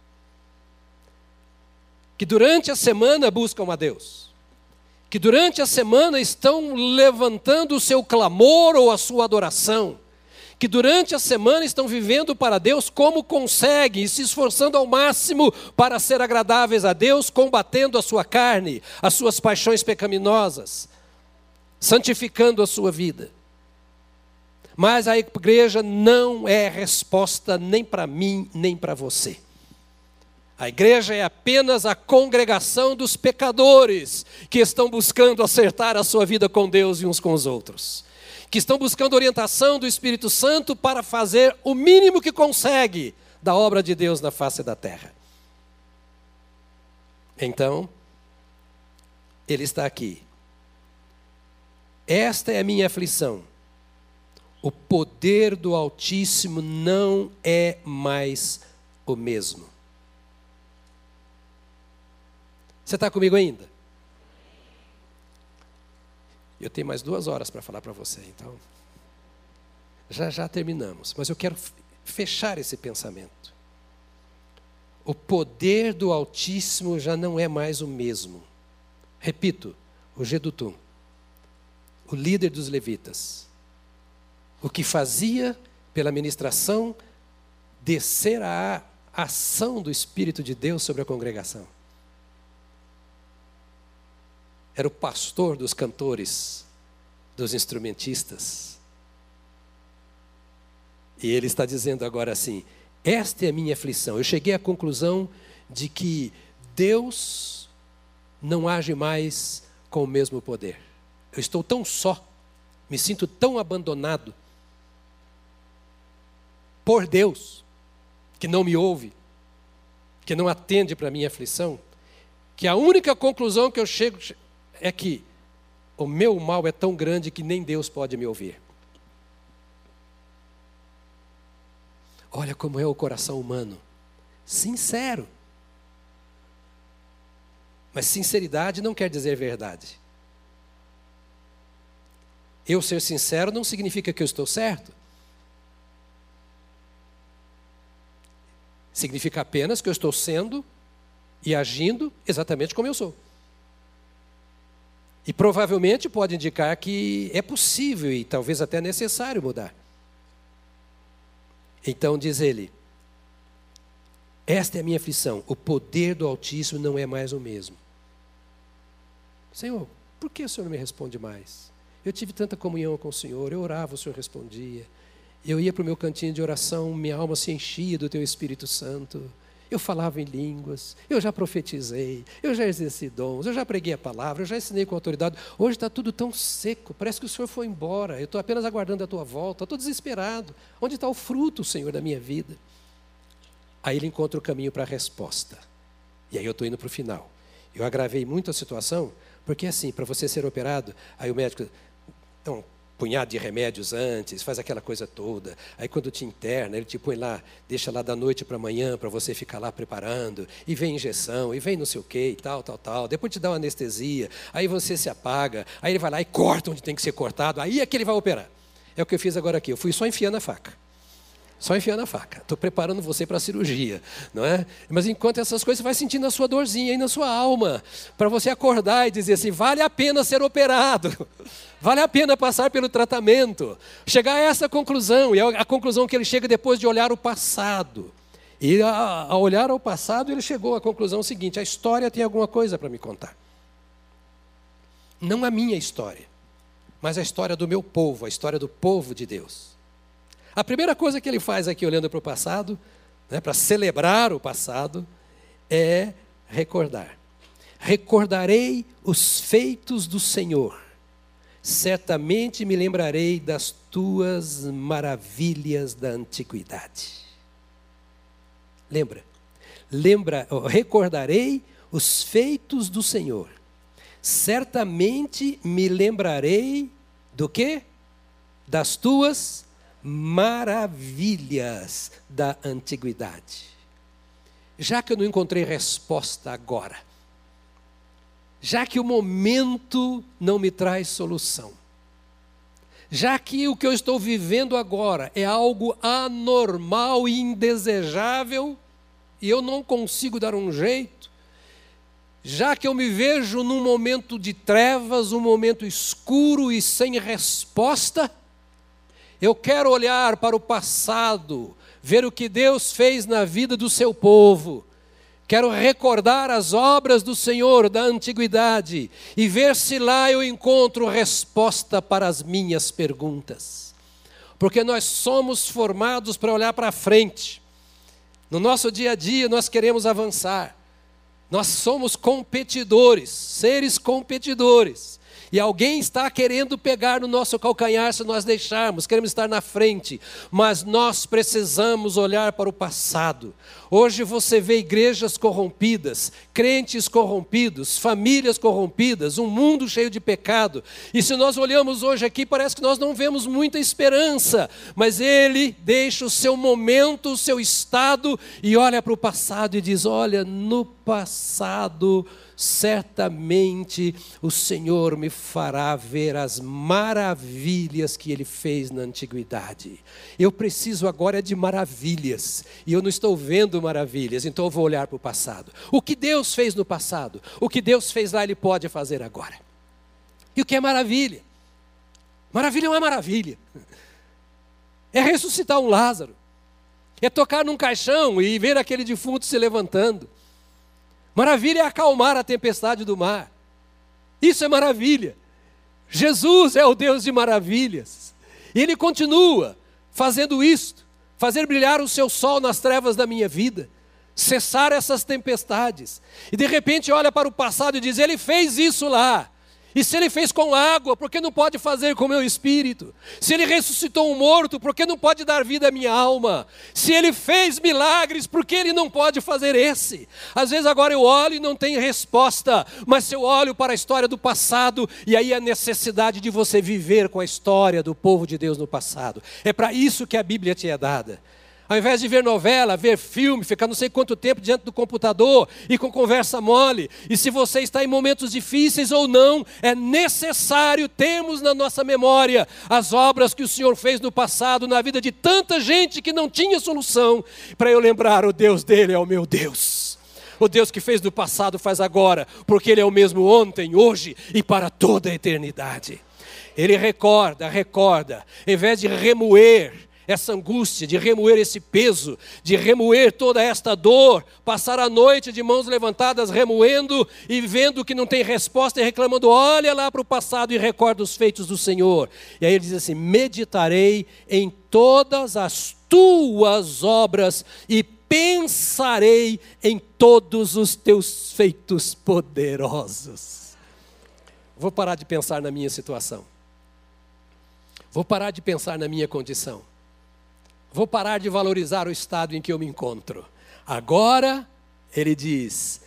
S1: que durante a semana buscam a Deus, que durante a semana estão levantando o seu clamor ou a sua adoração, que durante a semana estão vivendo para Deus como conseguem e se esforçando ao máximo para ser agradáveis a Deus, combatendo a sua carne, as suas paixões pecaminosas, santificando a sua vida. Mas a igreja não é resposta nem para mim, nem para você. A igreja é apenas a congregação dos pecadores que estão buscando acertar a sua vida com Deus e uns com os outros. Que estão buscando orientação do Espírito Santo para fazer o mínimo que consegue da obra de Deus na face da terra. Então, ele está aqui. Esta é a minha aflição o poder do Altíssimo não é mais o mesmo. Você está comigo ainda? Eu tenho mais duas horas para falar para você, então. Já já terminamos, mas eu quero fechar esse pensamento. O poder do Altíssimo já não é mais o mesmo. Repito, o Gedutum, o líder dos levitas, o que fazia pela ministração descer a ação do Espírito de Deus sobre a congregação. Era o pastor dos cantores, dos instrumentistas. E ele está dizendo agora assim: esta é a minha aflição. Eu cheguei à conclusão de que Deus não age mais com o mesmo poder. Eu estou tão só, me sinto tão abandonado por Deus, que não me ouve, que não atende para a minha aflição, que a única conclusão que eu chego é que o meu mal é tão grande que nem Deus pode me ouvir. Olha como é o coração humano, sincero. Mas sinceridade não quer dizer verdade. Eu ser sincero não significa que eu estou certo. Significa apenas que eu estou sendo e agindo exatamente como eu sou. E provavelmente pode indicar que é possível e talvez até necessário mudar. Então diz ele: Esta é a minha aflição, o poder do Altíssimo não é mais o mesmo. Senhor, por que o Senhor não me responde mais? Eu tive tanta comunhão com o Senhor, eu orava, o Senhor respondia. Eu ia para o meu cantinho de oração, minha alma se enchia do teu Espírito Santo. Eu falava em línguas, eu já profetizei, eu já exerci dons, eu já preguei a palavra, eu já ensinei com autoridade. Hoje está tudo tão seco, parece que o Senhor foi embora. Eu estou apenas aguardando a tua volta, estou desesperado. Onde está o fruto, Senhor, da minha vida? Aí ele encontra o caminho para a resposta. E aí eu estou indo para o final. Eu agravei muito a situação, porque assim, para você ser operado, aí o médico, então, punhado de remédios antes, faz aquela coisa toda. Aí quando te interna, ele te põe lá, deixa lá da noite para amanhã para você ficar lá preparando, e vem injeção, e vem não sei o que, e tal, tal, tal. Depois te dá uma anestesia, aí você se apaga, aí ele vai lá e corta onde tem que ser cortado, aí é que ele vai operar. É o que eu fiz agora aqui, eu fui só enfiando a faca. Só enfiando a faca. Estou preparando você para a cirurgia, não é? Mas enquanto essas coisas, você vai sentindo a sua dorzinha aí na sua alma, para você acordar e dizer assim: vale a pena ser operado, vale a pena passar pelo tratamento. Chegar a essa conclusão, e é a conclusão que ele chega depois de olhar o passado. E ao olhar ao passado, ele chegou à conclusão seguinte: a história tem alguma coisa para me contar. Não a minha história, mas a história do meu povo, a história do povo de Deus. A primeira coisa que ele faz aqui, olhando para o passado, né, para celebrar o passado, é recordar. Recordarei os feitos do Senhor, certamente me lembrarei das tuas maravilhas da antiguidade. Lembra? Lembra, recordarei os feitos do Senhor. Certamente me lembrarei do que? Das tuas maravilhas da antiguidade. já que eu não encontrei resposta agora, já que o momento não me traz solução, já que o que eu estou vivendo agora é algo anormal e indesejável, e eu não consigo dar um jeito, já que eu me vejo num momento de trevas, um momento escuro e sem resposta, eu quero olhar para o passado, ver o que Deus fez na vida do seu povo. Quero recordar as obras do Senhor da antiguidade e ver se lá eu encontro resposta para as minhas perguntas. Porque nós somos formados para olhar para frente. No nosso dia a dia nós queremos avançar. Nós somos competidores, seres competidores. E alguém está querendo pegar no nosso calcanhar se nós deixarmos, queremos estar na frente, mas nós precisamos olhar para o passado. Hoje você vê igrejas corrompidas, crentes corrompidos, famílias corrompidas, um mundo cheio de pecado. E se nós olhamos hoje aqui, parece que nós não vemos muita esperança, mas ele deixa o seu momento, o seu estado e olha para o passado e diz: Olha, no passado certamente o Senhor me fará ver as maravilhas que ele fez na antiguidade. Eu preciso agora de maravilhas, e eu não estou vendo maravilhas, então eu vou olhar para o passado. O que Deus fez no passado, o que Deus fez lá, Ele pode fazer agora. E o que é maravilha? Maravilha é uma maravilha. É ressuscitar um Lázaro. É tocar num caixão e ver aquele defunto se levantando. Maravilha é acalmar a tempestade do mar. Isso é maravilha. Jesus é o Deus de maravilhas. E Ele continua fazendo isto, fazer brilhar o seu sol nas trevas da minha vida, cessar essas tempestades. E de repente olha para o passado e diz: Ele fez isso lá. E se ele fez com água, por que não pode fazer com meu espírito? Se ele ressuscitou um morto, por que não pode dar vida à minha alma? Se ele fez milagres, por que ele não pode fazer esse? Às vezes agora eu olho e não tenho resposta, mas se eu olho para a história do passado, e aí a necessidade de você viver com a história do povo de Deus no passado. É para isso que a Bíblia te é dada. Ao invés de ver novela, ver filme, ficar não sei quanto tempo diante do computador e com conversa mole, e se você está em momentos difíceis ou não, é necessário termos na nossa memória as obras que o Senhor fez no passado na vida de tanta gente que não tinha solução, para eu lembrar: o Deus dele é o meu Deus. O Deus que fez no passado faz agora, porque Ele é o mesmo ontem, hoje e para toda a eternidade. Ele recorda, recorda, em vez de remoer, essa angústia, de remoer esse peso, de remoer toda esta dor, passar a noite de mãos levantadas, remoendo e vendo que não tem resposta e reclamando, olha lá para o passado e recorda os feitos do Senhor. E aí ele diz assim: meditarei em todas as tuas obras e pensarei em todos os teus feitos poderosos. Vou parar de pensar na minha situação. Vou parar de pensar na minha condição Vou parar de valorizar o estado em que eu me encontro. Agora, ele diz: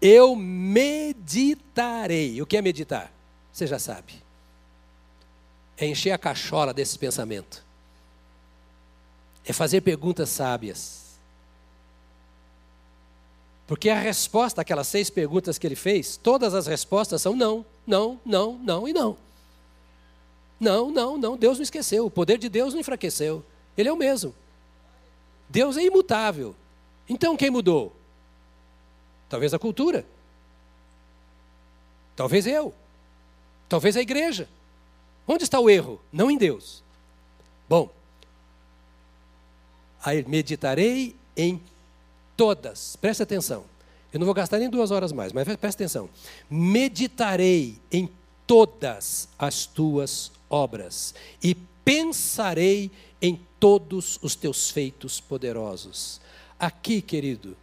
S1: Eu meditarei. O que é meditar? Você já sabe. É encher a cachola desse pensamento. É fazer perguntas sábias. Porque a resposta àquelas seis perguntas que ele fez, todas as respostas são não, não, não, não e não. Não, não, não, Deus não esqueceu, o poder de Deus não enfraqueceu. Ele é o mesmo. Deus é imutável. Então quem mudou? Talvez a cultura. Talvez eu. Talvez a igreja. Onde está o erro? Não em Deus. Bom, aí meditarei em todas, presta atenção. Eu não vou gastar nem duas horas mais, mas presta atenção. Meditarei em todas as tuas obras e pensarei em todos os teus feitos poderosos. Aqui, querido,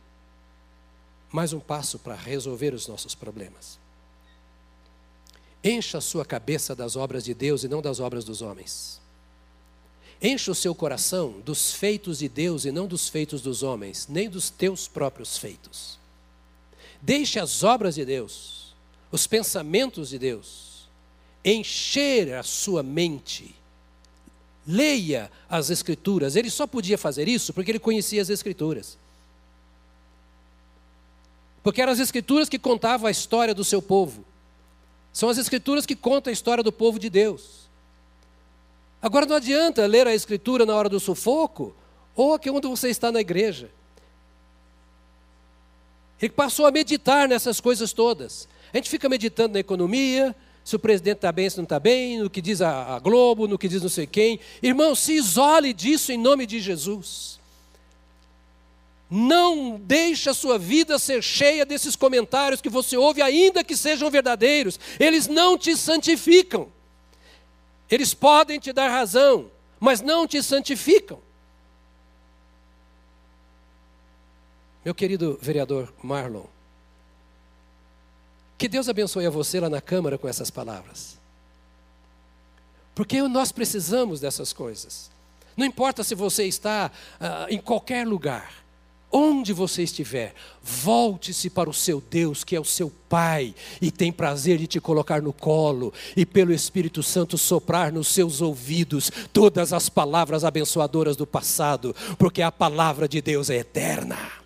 S1: mais um passo para resolver os nossos problemas. Encha a sua cabeça das obras de Deus e não das obras dos homens. Encha o seu coração dos feitos de Deus e não dos feitos dos homens, nem dos teus próprios feitos. Deixe as obras de Deus, os pensamentos de Deus, encher a sua mente leia as Escrituras. Ele só podia fazer isso porque ele conhecia as Escrituras. Porque eram as escrituras que contavam a história do seu povo. São as escrituras que contam a história do povo de Deus. Agora não adianta ler a escritura na hora do sufoco, ou aqui onde você está na igreja. Ele passou a meditar nessas coisas todas. A gente fica meditando na economia, se o presidente está bem, se não está bem, no que diz a, a Globo, no que diz não sei quem. Irmão, se isole disso em nome de Jesus. Não deixe a sua vida ser cheia desses comentários que você ouve, ainda que sejam verdadeiros. Eles não te santificam. Eles podem te dar razão, mas não te santificam. Meu querido vereador Marlon, que Deus abençoe a você lá na Câmara com essas palavras. Porque nós precisamos dessas coisas. Não importa se você está ah, em qualquer lugar, onde você estiver, volte-se para o seu Deus, que é o seu Pai, e tem prazer de te colocar no colo, e pelo Espírito Santo soprar nos seus ouvidos todas as palavras abençoadoras do passado, porque a palavra de Deus é eterna.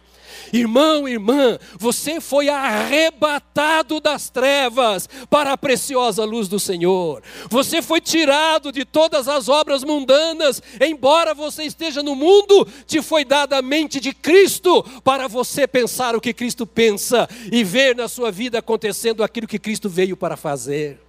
S1: Irmão, irmã, você foi arrebatado das trevas para a preciosa luz do Senhor. Você foi tirado de todas as obras mundanas, embora você esteja no mundo, te foi dada a mente de Cristo para você pensar o que Cristo pensa e ver na sua vida acontecendo aquilo que Cristo veio para fazer.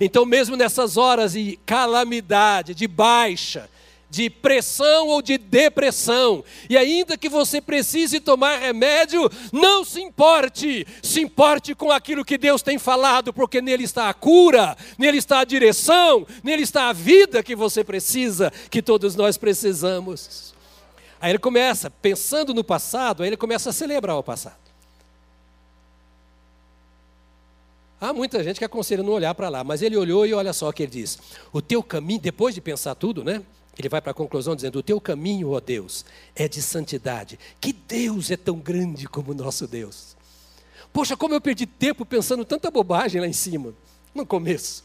S1: Então, mesmo nessas horas de calamidade, de baixa, de pressão ou de depressão. E ainda que você precise tomar remédio, não se importe, se importe com aquilo que Deus tem falado, porque nele está a cura, nele está a direção, nele está a vida que você precisa, que todos nós precisamos. Aí ele começa, pensando no passado, aí ele começa a celebrar o passado. Há muita gente que aconselha não olhar para lá, mas ele olhou e olha só o que ele diz. O teu caminho, depois de pensar tudo, né? Ele vai para a conclusão dizendo: O teu caminho, ó Deus, é de santidade. Que Deus é tão grande como o nosso Deus. Poxa, como eu perdi tempo pensando tanta bobagem lá em cima, no começo.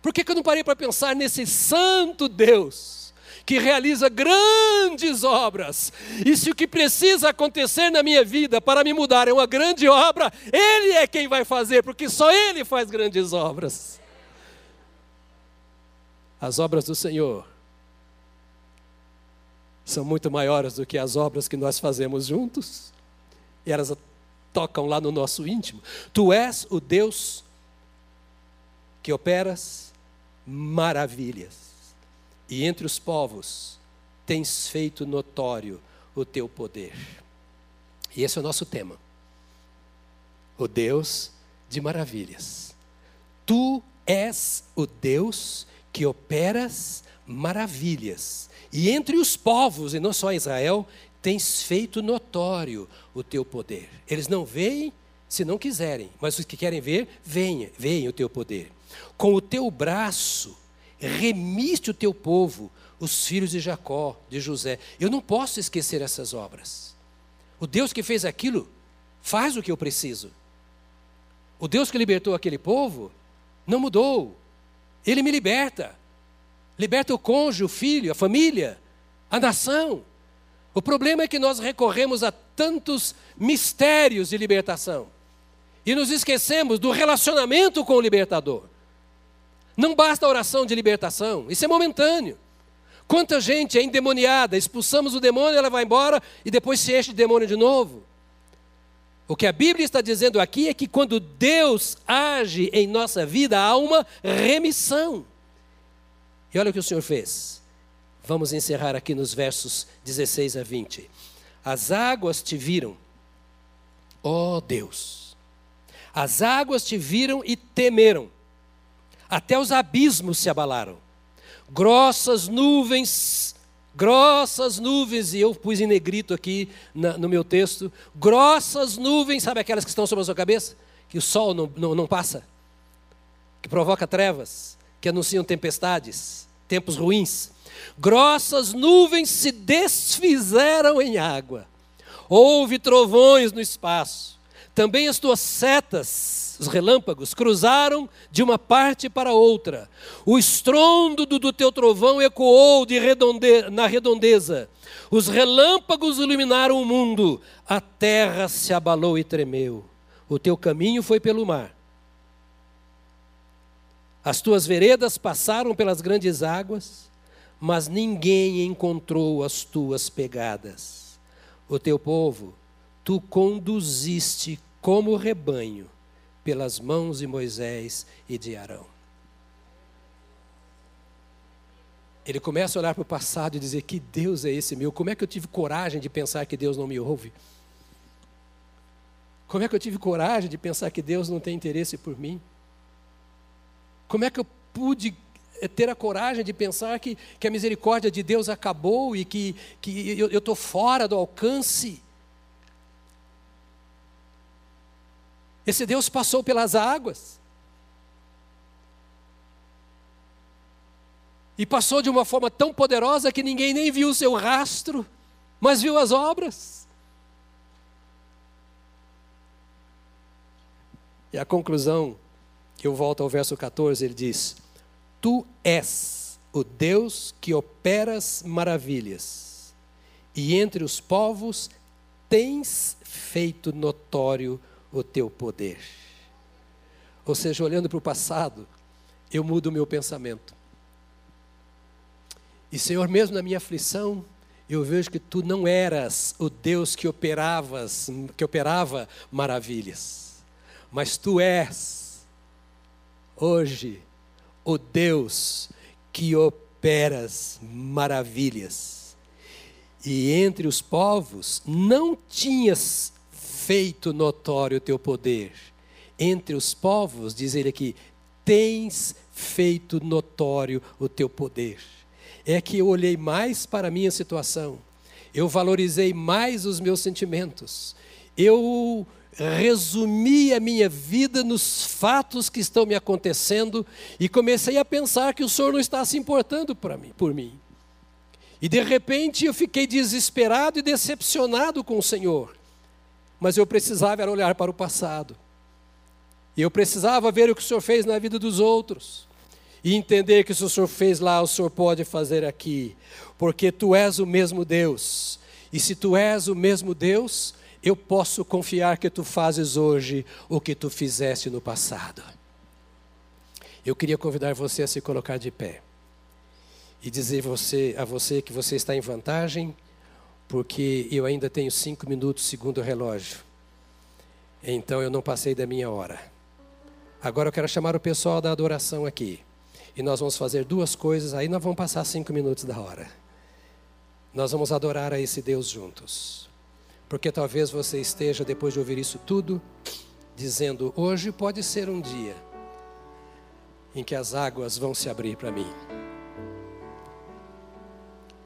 S1: Por que, que eu não parei para pensar nesse santo Deus que realiza grandes obras? E se o que precisa acontecer na minha vida para me mudar é uma grande obra, Ele é quem vai fazer, porque só Ele faz grandes obras. As obras do Senhor são muito maiores do que as obras que nós fazemos juntos, e elas tocam lá no nosso íntimo. Tu és o Deus que operas maravilhas, e entre os povos tens feito notório o teu poder. E esse é o nosso tema. O Deus de maravilhas. Tu és o Deus que operas maravilhas e entre os povos, e não só Israel, tens feito notório o teu poder. Eles não veem se não quiserem, mas os que querem ver, venha, veem o teu poder. Com o teu braço remiste o teu povo, os filhos de Jacó, de José. Eu não posso esquecer essas obras. O Deus que fez aquilo faz o que eu preciso. O Deus que libertou aquele povo não mudou. Ele me liberta liberta o cônjuge, o filho, a família, a nação. O problema é que nós recorremos a tantos mistérios de libertação e nos esquecemos do relacionamento com o libertador. Não basta a oração de libertação, isso é momentâneo. Quanta gente é endemoniada, expulsamos o demônio, ela vai embora e depois se enche de demônio de novo. O que a Bíblia está dizendo aqui é que quando Deus age em nossa vida, há uma remissão. E olha o que o Senhor fez. Vamos encerrar aqui nos versos 16 a 20. As águas te viram, ó oh Deus. As águas te viram e temeram. Até os abismos se abalaram. Grossas nuvens, grossas nuvens, e eu pus em negrito aqui na, no meu texto. Grossas nuvens, sabe aquelas que estão sobre a sua cabeça? Que o sol não, não, não passa, que provoca trevas que anunciam tempestades, tempos ruins. Grossas nuvens se desfizeram em água. Houve trovões no espaço. Também as tuas setas, os relâmpagos, cruzaram de uma parte para outra. O estrondo do, teu trovão ecoou de redonde, na redondeza. Os relâmpagos iluminaram o mundo, a terra se abalou e tremeu. O teu caminho foi pelo mar. As tuas veredas passaram pelas grandes águas, mas ninguém encontrou as tuas pegadas. O teu povo tu conduziste como rebanho pelas mãos de Moisés e de Arão. Ele começa a olhar para o passado e dizer: Que Deus é esse meu? Como é que eu tive coragem de pensar que Deus não me ouve? Como é que eu tive coragem de pensar que Deus não tem interesse por mim? Como é que eu pude eh, ter a coragem de pensar que, que a misericórdia de Deus acabou e que, que eu estou fora do alcance? Esse Deus passou pelas águas. E passou de uma forma tão poderosa que ninguém nem viu o seu rastro, mas viu as obras. E a conclusão, eu volto ao verso 14, ele diz: Tu és o Deus que operas maravilhas, e entre os povos tens feito notório o teu poder. Ou seja, olhando para o passado, eu mudo o meu pensamento. E Senhor, mesmo na minha aflição, eu vejo que tu não eras o Deus que operavas, que operava maravilhas, mas tu és hoje o Deus que operas maravilhas. E entre os povos não tinhas feito notório o teu poder. Entre os povos, diz ele aqui, tens feito notório o teu poder é que eu olhei mais para a minha situação, eu valorizei mais os meus sentimentos, eu resumi a minha vida nos fatos que estão me acontecendo e comecei a pensar que o Senhor não está se importando mim, por mim. E de repente eu fiquei desesperado e decepcionado com o Senhor. Mas eu precisava olhar para o passado. E eu precisava ver o que o Senhor fez na vida dos outros e entender que se o Senhor fez lá, o Senhor pode fazer aqui, porque tu és o mesmo Deus. E se tu és o mesmo Deus, eu posso confiar que tu fazes hoje o que tu fizeste no passado. Eu queria convidar você a se colocar de pé e dizer você, a você que você está em vantagem, porque eu ainda tenho cinco minutos segundo o relógio. Então eu não passei da minha hora. Agora eu quero chamar o pessoal da adoração aqui. E nós vamos fazer duas coisas, aí nós vamos passar cinco minutos da hora. Nós vamos adorar a esse Deus juntos. Porque talvez você esteja, depois de ouvir isso tudo, dizendo: hoje pode ser um dia em que as águas vão se abrir para mim.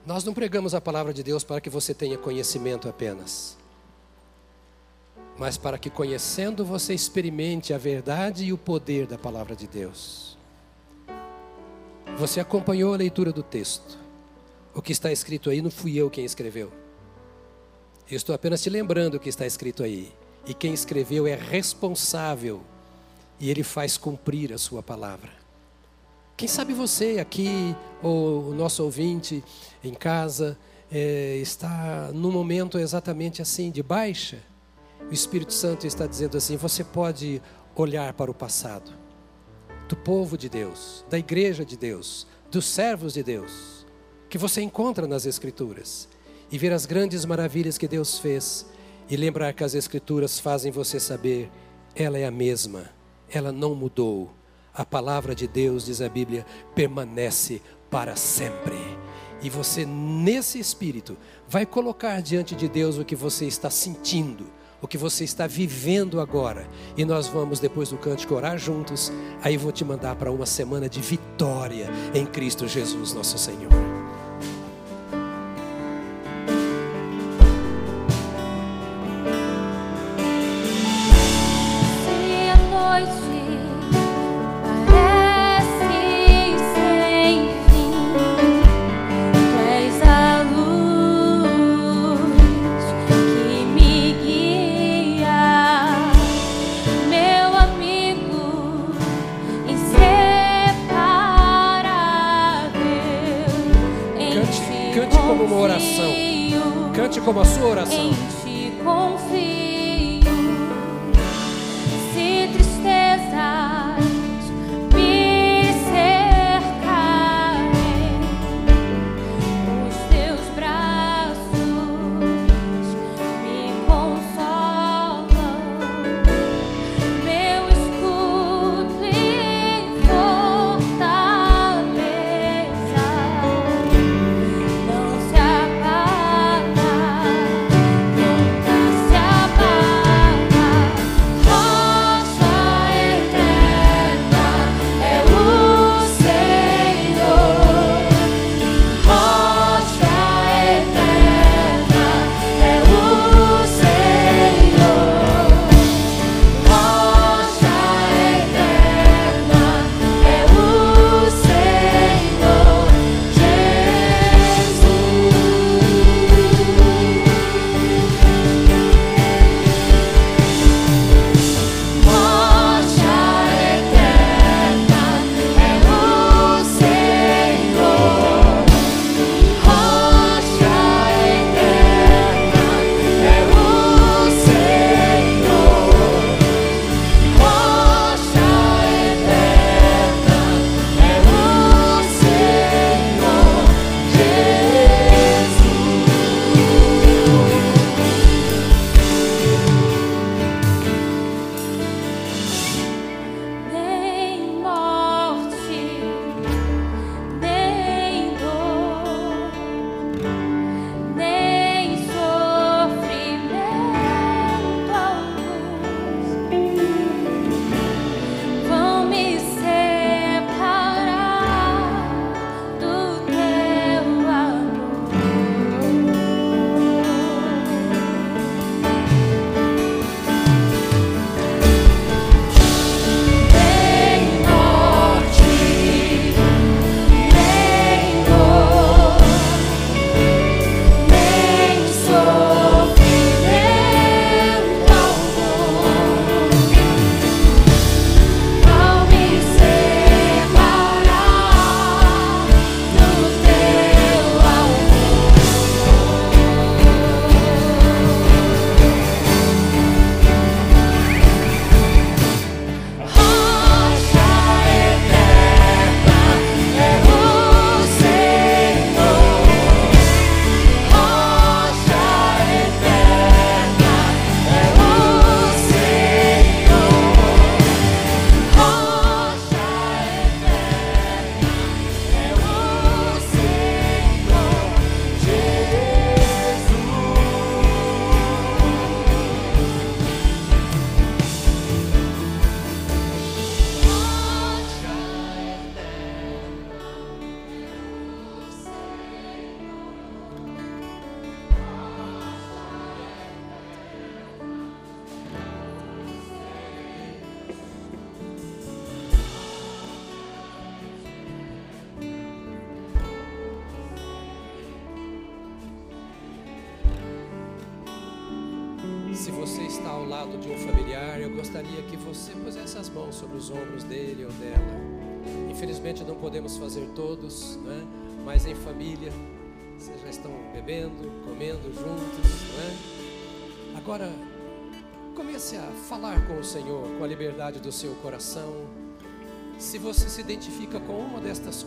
S1: Nós não pregamos a palavra de Deus para que você tenha conhecimento apenas, mas para que conhecendo você experimente a verdade e o poder da palavra de Deus. Você acompanhou a leitura do texto. O que está escrito aí não fui eu quem escreveu. Eu estou apenas te lembrando o que está escrito aí. E quem escreveu é responsável. E ele faz cumprir a sua palavra. Quem sabe você aqui, ou o nosso ouvinte em casa, é, está num momento exatamente assim, de baixa. O Espírito Santo está dizendo assim: você pode olhar para o passado do povo de Deus, da igreja de Deus, dos servos de Deus, que você encontra nas Escrituras, e ver as grandes maravilhas que Deus fez, e lembrar que as Escrituras fazem você saber, ela é a mesma, ela não mudou. A palavra de Deus, diz a Bíblia, permanece para sempre. E você, nesse espírito, vai colocar diante de Deus o que você está sentindo o que você está vivendo agora. E nós vamos, depois do cântico, orar juntos. Aí vou te mandar para uma semana de vitória em Cristo Jesus, nosso Senhor.
S2: Como a sua oração.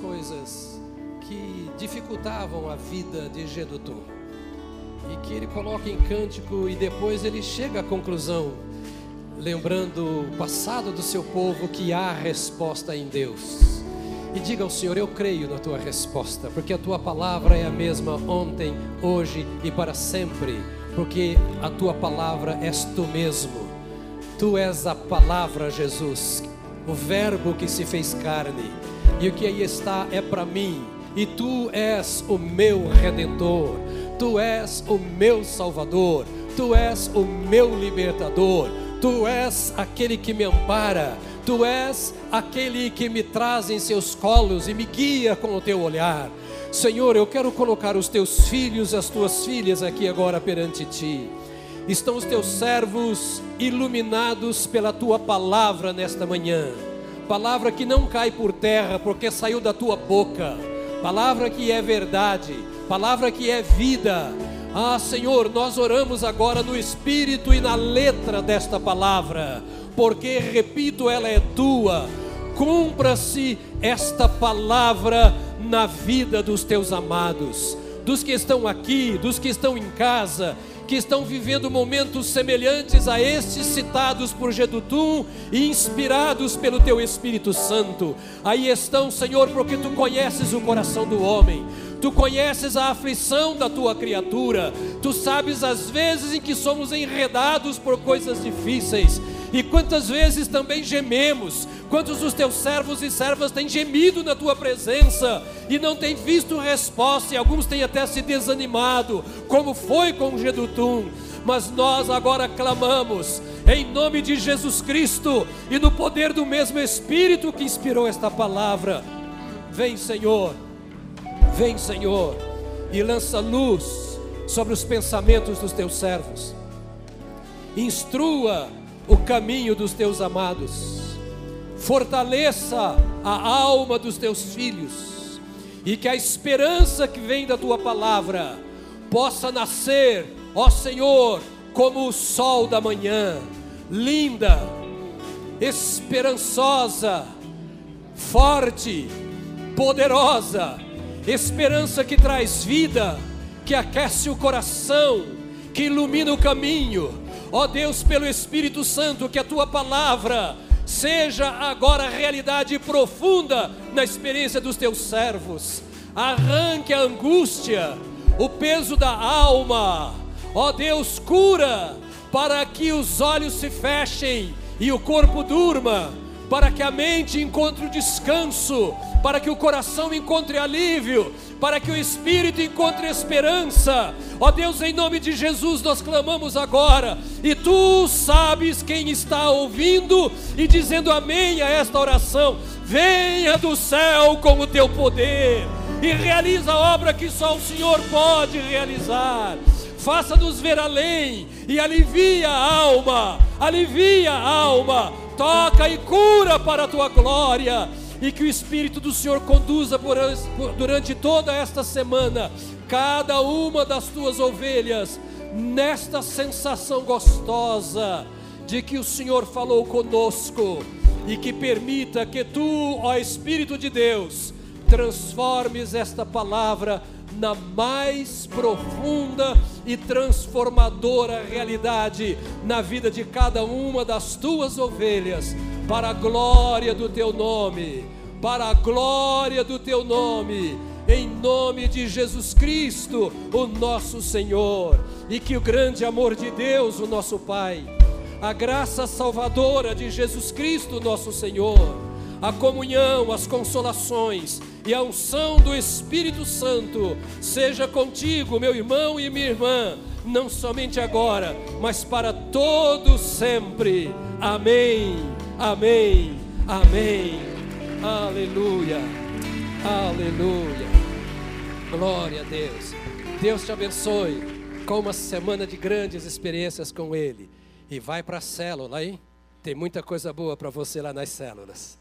S2: Coisas que dificultavam a vida de Gedutu, e que ele coloca em cântico e depois ele chega à conclusão, lembrando o passado do seu povo que há resposta em Deus. E diga ao Senhor: Eu creio na tua resposta, porque a tua palavra é a mesma ontem, hoje e para sempre, porque a tua palavra és tu mesmo. Tu és a palavra, Jesus, o Verbo que se fez carne, e o que aí está é para mim, e tu és o meu redentor, tu és o meu salvador, tu és o meu libertador, tu és aquele que me ampara, tu és aquele que me traz em seus colos e me guia com o teu olhar. Senhor, eu quero colocar os teus filhos, as tuas filhas aqui agora perante ti. Estão os teus servos iluminados pela tua palavra nesta manhã. Palavra que não cai por terra porque saiu da tua boca. Palavra que é verdade, palavra que é vida.
S1: Ah, Senhor, nós oramos agora no espírito e na letra desta palavra, porque, repito, ela é tua. Cumpra-se esta palavra na vida dos teus amados, dos que estão aqui, dos que estão em casa, que estão vivendo momentos semelhantes a estes citados por Gedutum e inspirados pelo teu Espírito Santo. Aí estão, Senhor, porque tu conheces o coração do homem. Tu conheces a aflição da tua criatura, tu sabes as vezes em que somos enredados por coisas difíceis, e quantas vezes também gememos, quantos dos teus servos e servas têm gemido na tua presença e não têm visto resposta, e alguns têm até se desanimado, como foi com Gedutum. Mas nós agora clamamos, em nome de Jesus Cristo e no poder do mesmo Espírito que inspirou esta palavra. Vem, Senhor, vem, Senhor, e lança luz sobre os pensamentos dos teus servos. Instrua o caminho dos teus amados, fortaleça a alma dos teus filhos, e que a esperança que vem da tua palavra possa nascer, ó Senhor, como o sol da manhã, linda, esperançosa, forte, poderosa, esperança que traz vida, que aquece o coração, que ilumina o caminho Ó Deus, pelo Espírito Santo, que a tua palavra seja agora realidade profunda na experiência dos teus servos. Arranque a angústia, o peso da alma. Ó Deus, cura para que os olhos se fechem e o corpo durma, para que a mente encontre descanso, para que o coração encontre alívio, para que o espírito encontre esperança. Ó Deus, em nome de Jesus nós clamamos agora, e tu sabes quem está ouvindo e dizendo amém a esta oração. Venha do céu com o teu poder e realiza a obra que só o Senhor pode realizar. Faça-nos ver além e alivia a alma, alivia a alma, toca e cura para a tua glória e que o Espírito do Senhor conduza por, durante toda esta semana cada uma das tuas ovelhas nesta sensação gostosa de que o Senhor falou conosco e que permita que tu, ó Espírito de Deus, transformes esta palavra na mais profunda e transformadora realidade na vida de cada uma das tuas ovelhas, para a glória do teu nome, para a glória do teu nome, em nome de Jesus Cristo, o nosso Senhor, e que o grande amor de Deus, o nosso Pai, a graça salvadora de Jesus Cristo, nosso Senhor, a comunhão, as consolações e a unção do Espírito Santo seja contigo, meu irmão e minha irmã, não somente agora, mas para todos sempre. Amém. Amém. Amém. Aleluia. Aleluia. Glória a Deus. Deus te abençoe com uma semana de grandes experiências com Ele. E vai para a célula, hein? Tem muita coisa boa para você lá nas células.